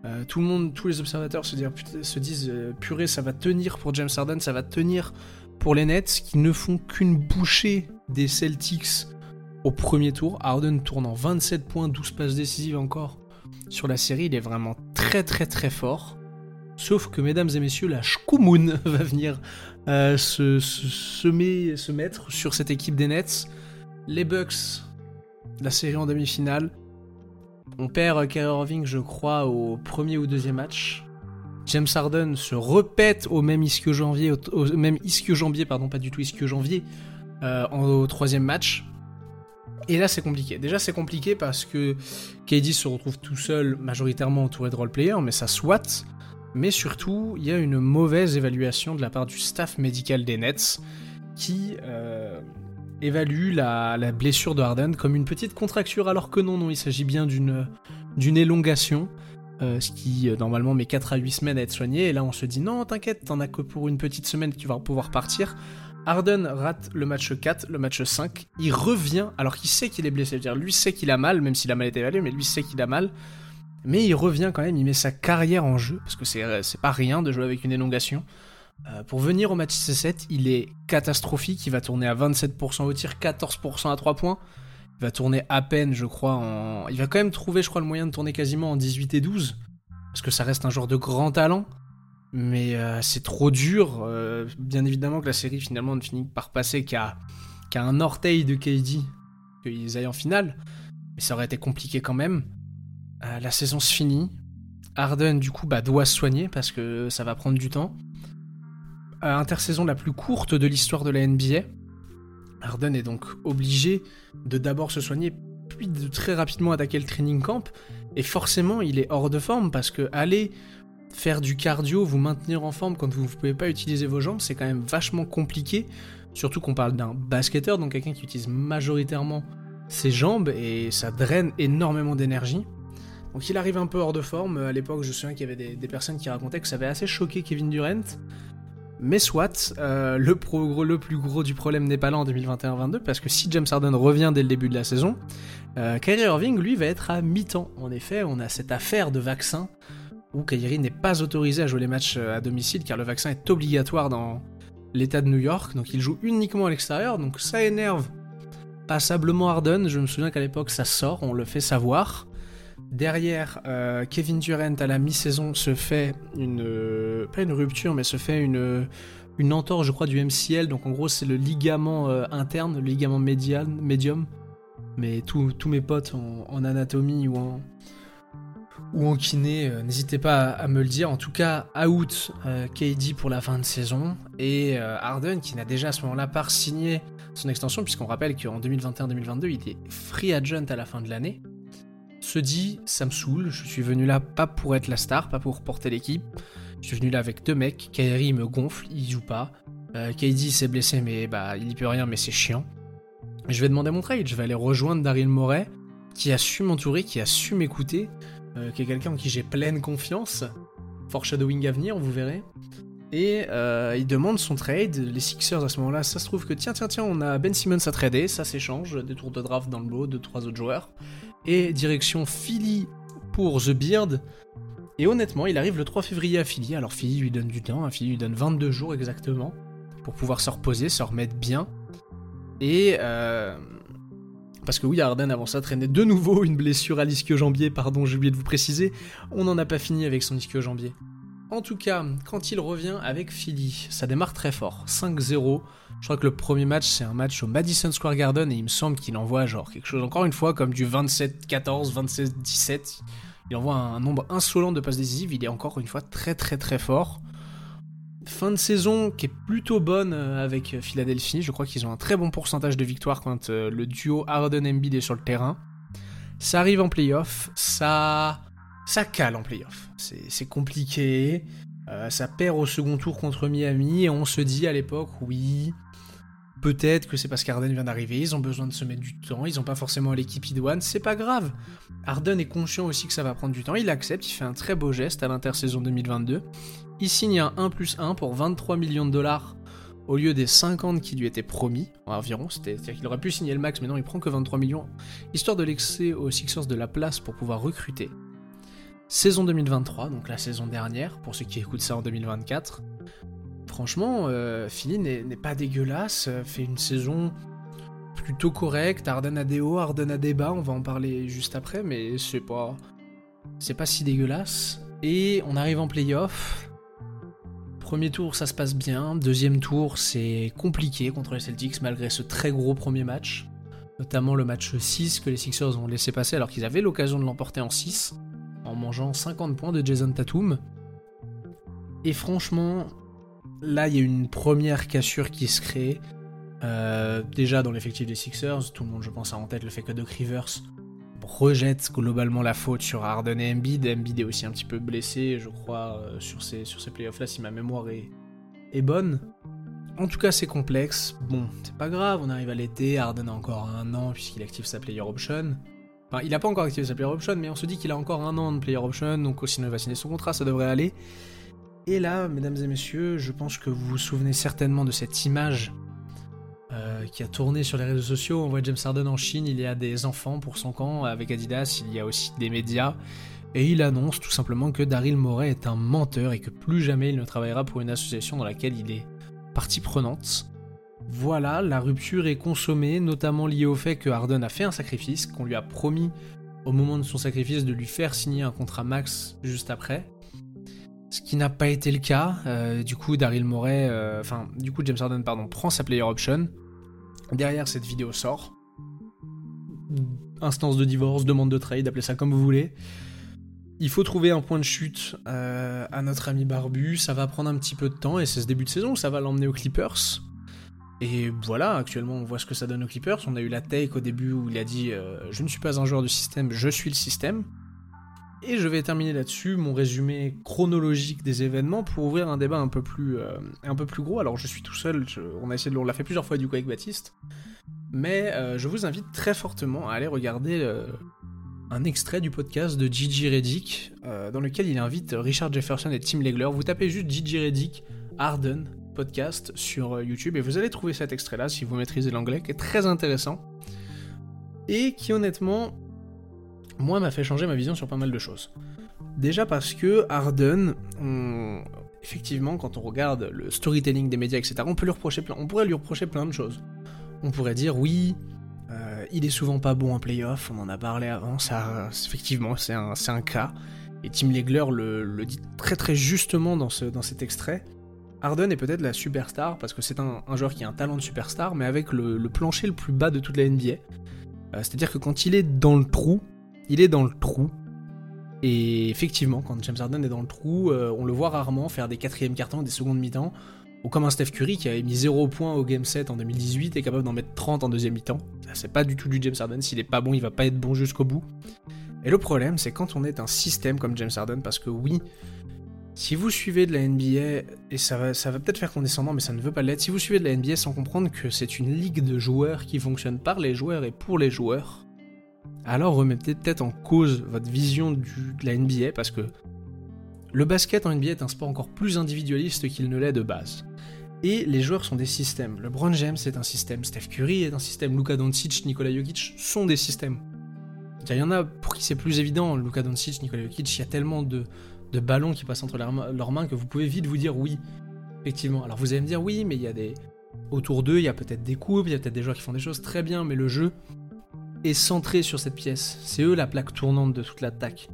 Euh, tout le monde, tous les observateurs se, se disent euh, purée, ça va tenir pour James Harden, ça va tenir pour les Nets qui ne font qu'une bouchée des Celtics au premier tour. Harden tourne en 27 points, 12 passes décisives encore sur la série. Il est vraiment très très très fort. Sauf que, mesdames et messieurs, la Shkumun <laughs> va venir euh, se, se mettre sur cette équipe des Nets. Les Bucks, la série en demi-finale. On perd Kyrie Irving, je crois, au premier ou deuxième match. James Harden se répète au même ischio-janvier, au, même ischio-jambier, pardon, pas du tout ischio-janvier, euh, au troisième match. Et là, c'est compliqué. Déjà, c'est compliqué parce que KD se retrouve tout seul, majoritairement entouré de role-players, mais ça soit. Mais surtout, il y a une mauvaise évaluation de la part du staff médical des Nets qui euh, évalue la, blessure de Harden comme une petite contracture, alors que non, non, il s'agit bien d'une élongation, euh, ce qui euh, normalement met 4 à 8 semaines à être soigné, et là on se dit non, t'inquiète, t'en as que pour une petite semaine que tu vas pouvoir partir. Harden rate le match 4, le match 5, il revient alors qu'il sait qu'il est blessé, dire lui sait qu'il a mal, même s'il a mal été évalué, mais lui sait qu'il a mal, mais il revient quand même, il met sa carrière en jeu, parce que c'est pas rien de jouer avec une élongation. Euh, pour venir au match C7, il est catastrophique. Il va tourner à 27% au tir, 14% à 3 points. Il va tourner à peine, je crois, en. Il va quand même trouver, je crois, le moyen de tourner quasiment en 18 et 12. Parce que ça reste un joueur de grand talent. Mais euh, c'est trop dur. Euh, bien évidemment que la série finalement ne finit par passer qu'à un orteil de KD qu'ils aillent en finale. Mais ça aurait été compliqué quand même. la saison se finit. Harden, du coup, bah, doit se soigner parce que ça va prendre du temps intersaison la plus courte de l'histoire de la NBA. Harden est donc obligé de d'abord se soigner, puis de très rapidement attaquer le training camp. Et forcément, il est hors de forme parce que aller faire du cardio, vous maintenir en forme quand vous ne pouvez pas utiliser vos jambes, c'est quand même vachement compliqué. Surtout qu'on parle d'un basketteur, donc quelqu'un qui utilise majoritairement ses jambes et ça draine énormément d'énergie. Donc il arrive un peu hors de forme. À l'époque, je me souviens qu'il y avait des, personnes qui racontaient que ça avait assez choqué Kevin Durant. Mais soit, euh, le, le, plus gros du problème n'est pas là en 2021-22, parce que si James Harden revient dès le début de la saison, euh, Kyrie Irving, lui, va être à mi-temps. En effet, on a cette affaire de vaccin où Kyrie n'est pas autorisé à jouer les matchs euh, à domicile, car le vaccin est obligatoire dans l'État de New York, donc il joue uniquement à l'extérieur, donc ça énerve passablement Harden. Je me souviens qu'à l'époque, ça sort, on le fait savoir. Derrière, euh, Kevin Durant à la mi-saison se fait une euh, pas une rupture, mais se fait une une entorse, je crois, du MCL. Donc en gros, c'est le ligament interne, le ligament médium. Mais tous mes potes en, anatomie ou en ou en kiné, n'hésitez pas à, me le dire. En tout cas, out KD pour la fin de saison et Harden qui n'a déjà à ce moment-là pas signé son extension, puisqu'on rappelle qu'en 2021-2022, il est free agent à la fin de l'année se dit ça me saoule, je suis venu là pas pour être la star, pas pour porter l'équipe. Je suis venu là avec deux mecs, Kyrie me gonfle, il joue pas. Euh, KD s'est blessé mais bah il y peut rien mais c'est chiant. Je vais demander mon trade, je vais aller rejoindre Daryl Moret qui a su m'entourer, qui a su m'écouter, euh, qui est quelqu'un en qui j'ai pleine confiance. Foreshadowing à venir, vous verrez. Et euh, il demande son trade. Les Sixers à ce moment-là, ça se trouve que tiens, tiens, tiens, on a Ben Simmons à trader, ça s'échange, des tours de draft dans le lot, de trois autres joueurs et direction Philly pour The Beard. Et honnêtement, il arrive le 3 février à Philly. Alors Philly lui donne du temps, hein. Philly lui donne 22 jours exactement pour pouvoir se reposer, se remettre bien. Et euh, parce que oui, Arden avant ça traînait de nouveau une blessure à l'ischio-jambier, pardon, j'ai oublié de vous préciser. On n'en a pas fini avec son ischio-jambier. En tout cas, quand il revient avec Philly, ça démarre très fort. 5-0. Je crois que le premier match, c'est un match au Madison Square Garden et il me semble qu'il envoie genre quelque chose, encore une fois, comme du 27-14, 26-17. Il envoie un nombre insolent de passes décisives. Il est encore une fois très très très fort. Fin de saison qui est plutôt bonne euh, avec Philadelphie. Je crois qu'ils ont un très bon pourcentage de victoires quand euh, le duo Harden-Embiid est sur le terrain. Ça arrive en playoff, ça cale en playoff. C'est compliqué. Euh, ça perd au second tour contre Miami et on se dit à l'époque, oui, peut-être que c'est parce qu'Arden vient d'arriver, ils ont besoin de se mettre du temps, ils n'ont pas forcément l'équipe idoine, c'est pas grave. Arden est conscient aussi que ça va prendre du temps, il accepte, il fait un très beau geste à l'intersaison 2022. Il signe un 1 plus 1 pour 23 millions de dollars au lieu des 50 qui lui étaient promis, environ, c'est-à-dire qu'il aurait pu signer le max, mais non, il prend que 23 millions, histoire de laisser aux Sixers de la place pour pouvoir recruter. Saison 2023, donc la saison dernière, pour ceux qui écoutent ça en 2024. Franchement, euh, Philly n'est pas dégueulasse, euh, fait une saison plutôt correcte. Arden a des hauts, Arden a des bas, on va en parler juste après, mais c'est pas. C'est pas si dégueulasse. Et on arrive en playoff. Premier tour, ça se passe bien. Deuxième tour, c'est compliqué contre les Celtics malgré ce très gros premier match. Notamment le match 6 que les Sixers ont laissé passer alors qu'ils avaient l'occasion de l'emporter en 6 en mangeant 50 points de Jason Tatum. Et franchement, là, il y a une première cassure qui se crée. Euh, déjà dans l'effectif des Sixers, tout le monde, je pense, a en tête le fait que Doc Rivers rejette globalement la faute sur Harden et Embiid. Embiid est aussi un petit peu blessé, je crois, euh, sur ces, playoffs-là, si ma mémoire est, bonne. En tout cas, c'est complexe. Bon, c'est pas grave, on arrive à l'été, Harden a encore un an puisqu'il active sa player option il n'a pas encore activé sa player option, mais on se dit qu'il a encore un an de player option, donc sinon il va signer son contrat, ça devrait aller. Et là, mesdames et messieurs, je pense que vous vous souvenez certainement de cette image euh, qui a tourné sur les réseaux sociaux. On voit James Harden en Chine, il y a des enfants pour son camp avec Adidas, il y a aussi des médias. Et il annonce tout simplement que Daryl Morey est un menteur et que plus jamais il ne travaillera pour une association dans laquelle il est partie prenante. Voilà, la rupture est consommée, notamment liée au fait que Harden a fait un sacrifice, qu'on lui a promis au moment de son sacrifice de lui faire signer un contrat max juste après. Ce qui n'a pas été le cas. Euh, du coup, Daryl Morey, euh, enfin, du coup, James Harden, pardon, prend sa player option. Derrière, cette vidéo sort. Instance de divorce, demande de trade, appelez ça comme vous voulez. Il faut trouver un point de chute euh, à notre ami Barbu. Ça va prendre un petit peu de temps et c'est ce début de saison ça va l'emmener aux Clippers. Et voilà, actuellement on voit ce que ça donne aux Clippers. On a eu la take au début où il a dit euh, Je ne suis pas un joueur du système, je suis le système. Et je vais terminer là-dessus mon résumé chronologique des événements pour ouvrir un débat un peu plus, euh, gros. Alors je suis tout seul, on a essayé de, on l'a fait plusieurs fois du coup avec Baptiste. Mais euh, je vous invite très fortement à aller regarder un extrait du podcast de Gigi Reddick dans lequel il invite Richard Jefferson et Tim Legler. Vous tapez juste Gigi Reddick, Arden, podcast sur euh, YouTube et vous allez trouver cet extrait-là si vous maîtrisez l'anglais, qui est très intéressant et qui honnêtement, moi, m'a fait changer ma vision sur pas mal de choses. Déjà parce que Arden, effectivement, quand on regarde le storytelling des médias, etc., on peut lui reprocher plein, on pourrait lui reprocher plein de choses. On pourrait dire oui, euh, il est souvent pas bon en playoff, on en a parlé avant, ça, effectivement, c'est un, un, cas. Et Tim Legler le, le, dit très très justement dans, ce, dans cet extrait. Harden est peut-être la superstar parce que c'est un, joueur qui a un talent de superstar, mais avec le, plancher le plus bas de toute la NBA. Euh, c'est-à-dire que quand il est dans le trou, il est dans le trou. Et effectivement, quand James Harden est dans le trou, euh, on le voit rarement faire des quatrièmes cartons, des secondes mi-temps, ou comme un Steph Curry qui avait mis 0 points au Game 7 en 2018 et est capable d'en mettre 30 en deuxième mi-temps. C'est pas du tout du James Harden, s'il est pas bon, il va pas être bon jusqu'au bout. Et le problème, c'est quand on est un système comme James Harden, parce que oui, si vous suivez de la NBA, et ça va, ça va peut-être faire condescendant, mais ça ne veut pas l'être, si vous suivez de la NBA sans comprendre que c'est une ligue de joueurs qui fonctionne par les joueurs et pour les joueurs, alors remettez peut-être en cause votre vision de la NBA, parce que le basket en NBA est un sport encore plus individualiste qu'il ne l'est de base. Et les joueurs sont des systèmes. LeBron James est un système, Steph Curry est un système, Luka Doncic, Nikola Jokic sont des systèmes. Il y en a pour qui c'est plus évident, Luka Doncic, Nikola Jokic, il y a tellement de, ballons qui passent entre leurs mains que vous pouvez vite vous dire oui. Effectivement. Alors vous allez me dire oui, mais il y a des. Autour d'eux, il y a peut-être des coupes, il y a peut-être des joueurs qui font des choses très bien, mais le jeu est centré sur cette pièce. C'est eux la plaque tournante de toute l'attaque.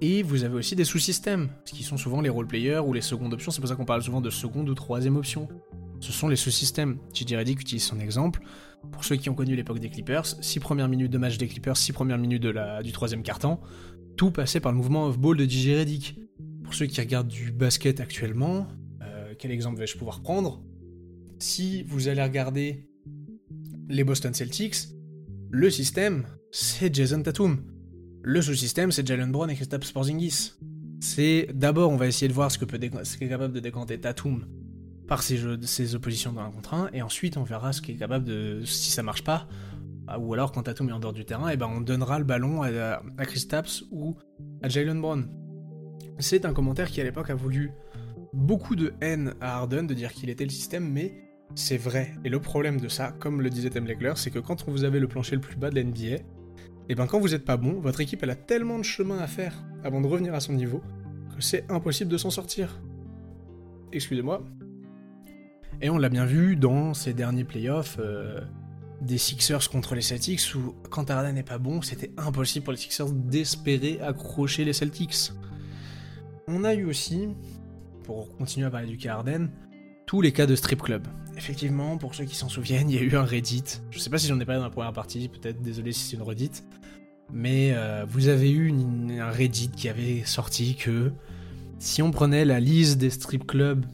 Et vous avez aussi des sous-systèmes, ce qui sont souvent les role-players ou les secondes options, c'est pour ça qu'on parle souvent de seconde ou troisième option. Ce sont les sous-systèmes. JJ Reddick utilise son exemple. Pour ceux qui ont connu l'époque des Clippers, 6 premières minutes de match des Clippers, 6 premières minutes du troisième quart-temps, tout passait par le mouvement off-ball de JJ Reddick. Pour ceux qui regardent du basket actuellement, euh, quel exemple vais-je pouvoir prendre? Si vous allez regarder les Boston Celtics, le système, c'est Jason Tatum. Le sous-système, c'est Jalen Brown et Kristaps Porzingis. C'est d'abord, on va essayer de voir ce que peut ce qu'est capable de décanter Tatum par ses, oppositions dans un contre 1, et ensuite on verra ce qui est capable de. si ça marche pas, bah, ou alors quand Tatum est en dehors du terrain, et ben on donnera le ballon à, à ou à Jalen Brown. C'est un commentaire qui à l'époque a voulu beaucoup de haine à Harden de dire qu'il était le système, mais c'est vrai. Et le problème de ça, comme le disait Tim Legler, c'est que quand vous avez le plancher le plus bas de l'NBA, et ben quand vous êtes pas bon, votre équipe a tellement de chemin à faire avant de revenir à son niveau que c'est impossible de s'en sortir. Excusez-moi. Et on l'a bien vu dans ces derniers playoffs euh, des Sixers contre les Celtics où quand Harden n'est pas bon, c'était impossible pour les Sixers d'espérer accrocher les Celtics. On a eu aussi, pour continuer à parler du cas tous les cas de strip club. Effectivement, pour ceux qui s'en souviennent, il y a eu un Reddit. Je sais pas si j'en ai parlé dans la première partie, peut-être, désolé si c'est une Reddit. Mais euh, vous avez eu un Reddit qui avait sorti que si on prenait la liste des strip clubs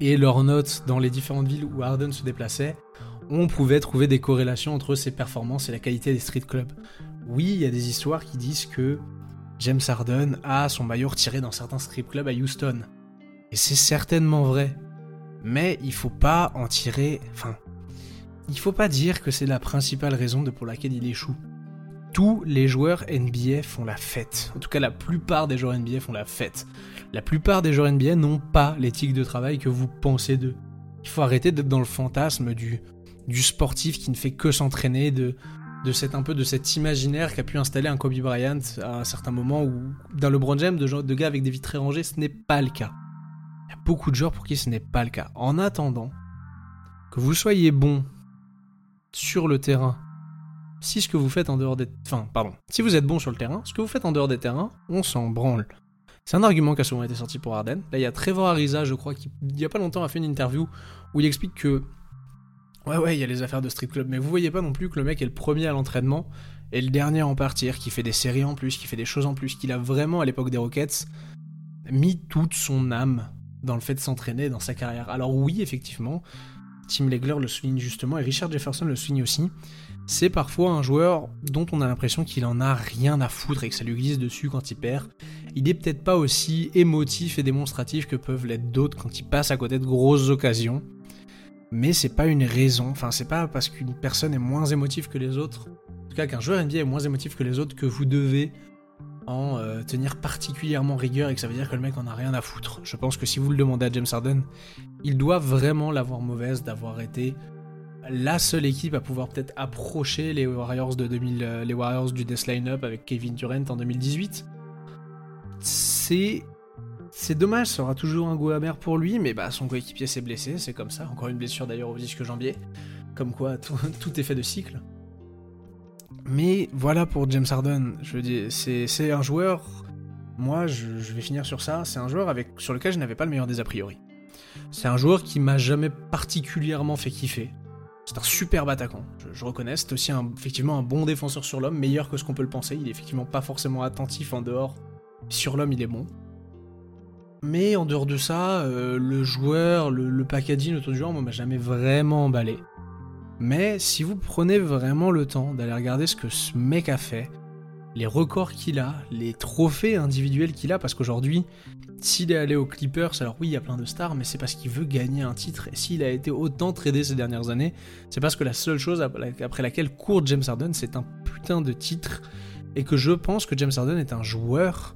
et leurs notes dans les différentes villes où Harden se déplaçait, on pouvait trouver des corrélations entre ses performances et la qualité des strip clubs. Oui, il y a des histoires qui disent que James Harden a son maillot retiré dans certains strip clubs à Houston. Et c'est certainement vrai mais il faut pas en tirer. Enfin, il faut pas dire que c'est la principale raison pour laquelle il échoue. Tous les joueurs NBA font la fête. En tout cas, la plupart des joueurs NBA font la fête. La plupart des joueurs NBA n'ont pas l'éthique de travail que vous pensez d'eux. Il faut arrêter d'être dans le fantasme du, sportif qui ne fait que s'entraîner, de, de cet un peu de cet imaginaire qu'a pu installer un Kobe Bryant à un certain moment ou dans le James de, de gars avec des vies très rangées, ce n'est pas le cas beaucoup de joueurs pour qui ce n'est pas le cas. En attendant que vous soyez bon sur le terrain, si ce que vous faites en dehors des... Enfin, pardon. Si vous êtes bon sur le terrain, ce que vous faites en dehors des terrains, on s'en branle. C'est un argument qui a souvent été sorti pour Arden. Là, il y a Trevor Ariza, je crois, qui, il y a pas longtemps, a fait une interview où il explique que... Ouais, ouais, il y a les affaires de street club, mais vous voyez pas non plus que le mec est le premier à l'entraînement et le dernier à en partir, qui fait des séries en plus, qui fait des choses en plus, qu'il a vraiment, à l'époque des Rockets, mis toute son âme dans le fait de s'entraîner dans sa carrière. Alors oui, effectivement, Tim Legler le souligne justement, et Richard Jefferson le souligne aussi, c'est parfois un joueur dont on a l'impression qu'il en a rien à foutre et que ça lui glisse dessus quand il perd. Il est peut-être pas aussi émotif et démonstratif que peuvent l'être d'autres quand il passe à côté de grosses occasions. Mais c'est pas une raison, enfin c'est pas parce qu'une personne est moins émotive que les autres, en tout cas qu'un joueur NBA est moins émotif que les autres que vous devez en euh, tenir particulièrement rigueur et que ça veut dire que le mec en a rien à foutre. Je pense que si vous le demandez à James Harden, il doit vraiment l'avoir mauvaise d'avoir été la seule équipe à pouvoir peut-être approcher les Warriors de 2000, euh, les Warriors du Death Lineup avec Kevin Durant en 2018. C'est c'est dommage, ça aura toujours un goût amer pour lui, mais bah son coéquipier s'est blessé, c'est comme ça. Encore une blessure d'ailleurs au disque jambier. Comme quoi, tout <laughs> est fait de cycle. Mais voilà pour James Harden, je veux dire, c'est un joueur, moi je, vais finir sur ça, c'est un joueur sur lequel je n'avais pas le meilleur des a priori. C'est un joueur qui m'a jamais particulièrement fait kiffer. C'est un super attaquant, je, reconnais. C'est aussi effectivement un bon défenseur sur l'homme, meilleur que ce qu'on peut le penser. Il est effectivement pas forcément attentif en dehors. Sur l'homme, il est bon. Mais en dehors de ça, euh, le joueur, le, le packaging autour du joueur, moi, m'a jamais vraiment emballé. Mais si vous prenez vraiment le temps d'aller regarder ce que ce mec a fait, les records qu'il a, les trophées individuels qu'il a, parce qu'aujourd'hui, s'il est allé aux Clippers, alors oui, il y a plein de stars, mais c'est parce qu'il veut gagner un titre. Et s'il a été autant tradé ces dernières années, c'est parce que la seule chose après laquelle court James Harden, c'est un putain de titre. Et que je pense que James Harden est un joueur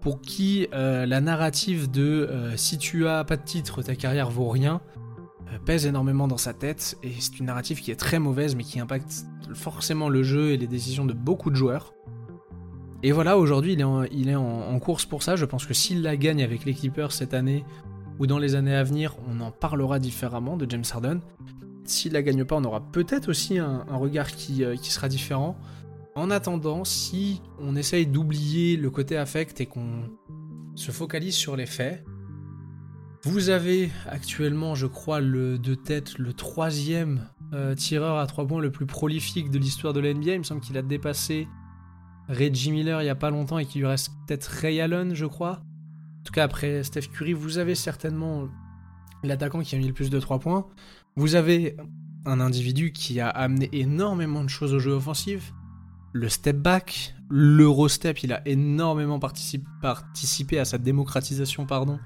pour qui euh, la narrative de euh, si tu as pas de titre, ta carrière vaut rien, pèse énormément dans sa tête et c'est une narrative qui est très mauvaise mais qui impacte forcément le jeu et les décisions de beaucoup de joueurs. Et voilà, aujourd'hui il est, en, course pour ça. Je pense que s'il la gagne avec les Clippers cette année ou dans les années à venir, on en parlera différemment de James Harden. S'il la gagne pas, on aura peut-être aussi un, regard euh, qui, sera différent. En attendant, si on essaye d'oublier le côté affect et qu'on se focalise sur les faits, vous avez actuellement, je crois, le, de tête le troisième euh, tireur à trois points le plus prolifique de l'histoire de l'NBA. Il me semble qu'il a dépassé Reggie Miller il n'y a pas longtemps et qu'il lui reste peut-être Ray Allen, je crois. En tout cas, après Steph Curry, vous avez certainement l'attaquant qui a mis le plus de 3 points. Vous avez un individu qui a amené énormément de choses au jeu offensif. Le step back, l'eurostep, il a énormément participé à sa démocratisation pardon,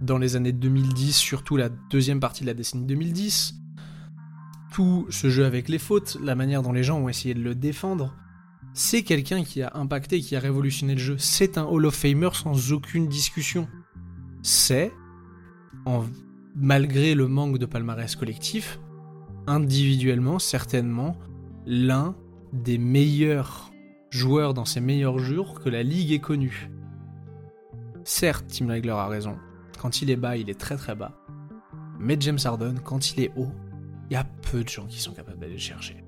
dans les années 2010, surtout la deuxième partie de la décennie 2010. Tout ce jeu avec les fautes, la manière dont les gens ont essayé de le défendre, c'est quelqu'un qui a impacté, qui a révolutionné le jeu. C'est un Hall of Famer sans aucune discussion. C'est, malgré le manque de palmarès collectif, individuellement, certainement, l'un des meilleurs joueurs dans ses meilleurs jours que la ligue ait connu. Certes, Tim Legler a raison. Quand il est bas, il est très très bas. Mais James Harden, quand il est haut, il y a peu de gens qui sont capables d'aller le chercher.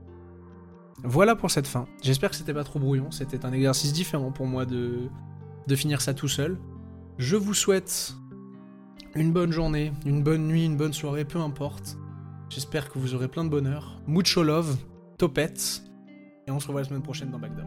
Voilà pour cette fin. J'espère que c'était pas trop brouillon. C'était un exercice différent pour moi de, de finir ça tout seul. Je vous souhaite une bonne journée, une bonne nuit, une bonne soirée, peu importe. J'espère que vous aurez plein de bonheur. Mucho love, topette. Et on se revoit la semaine prochaine dans Backdoor.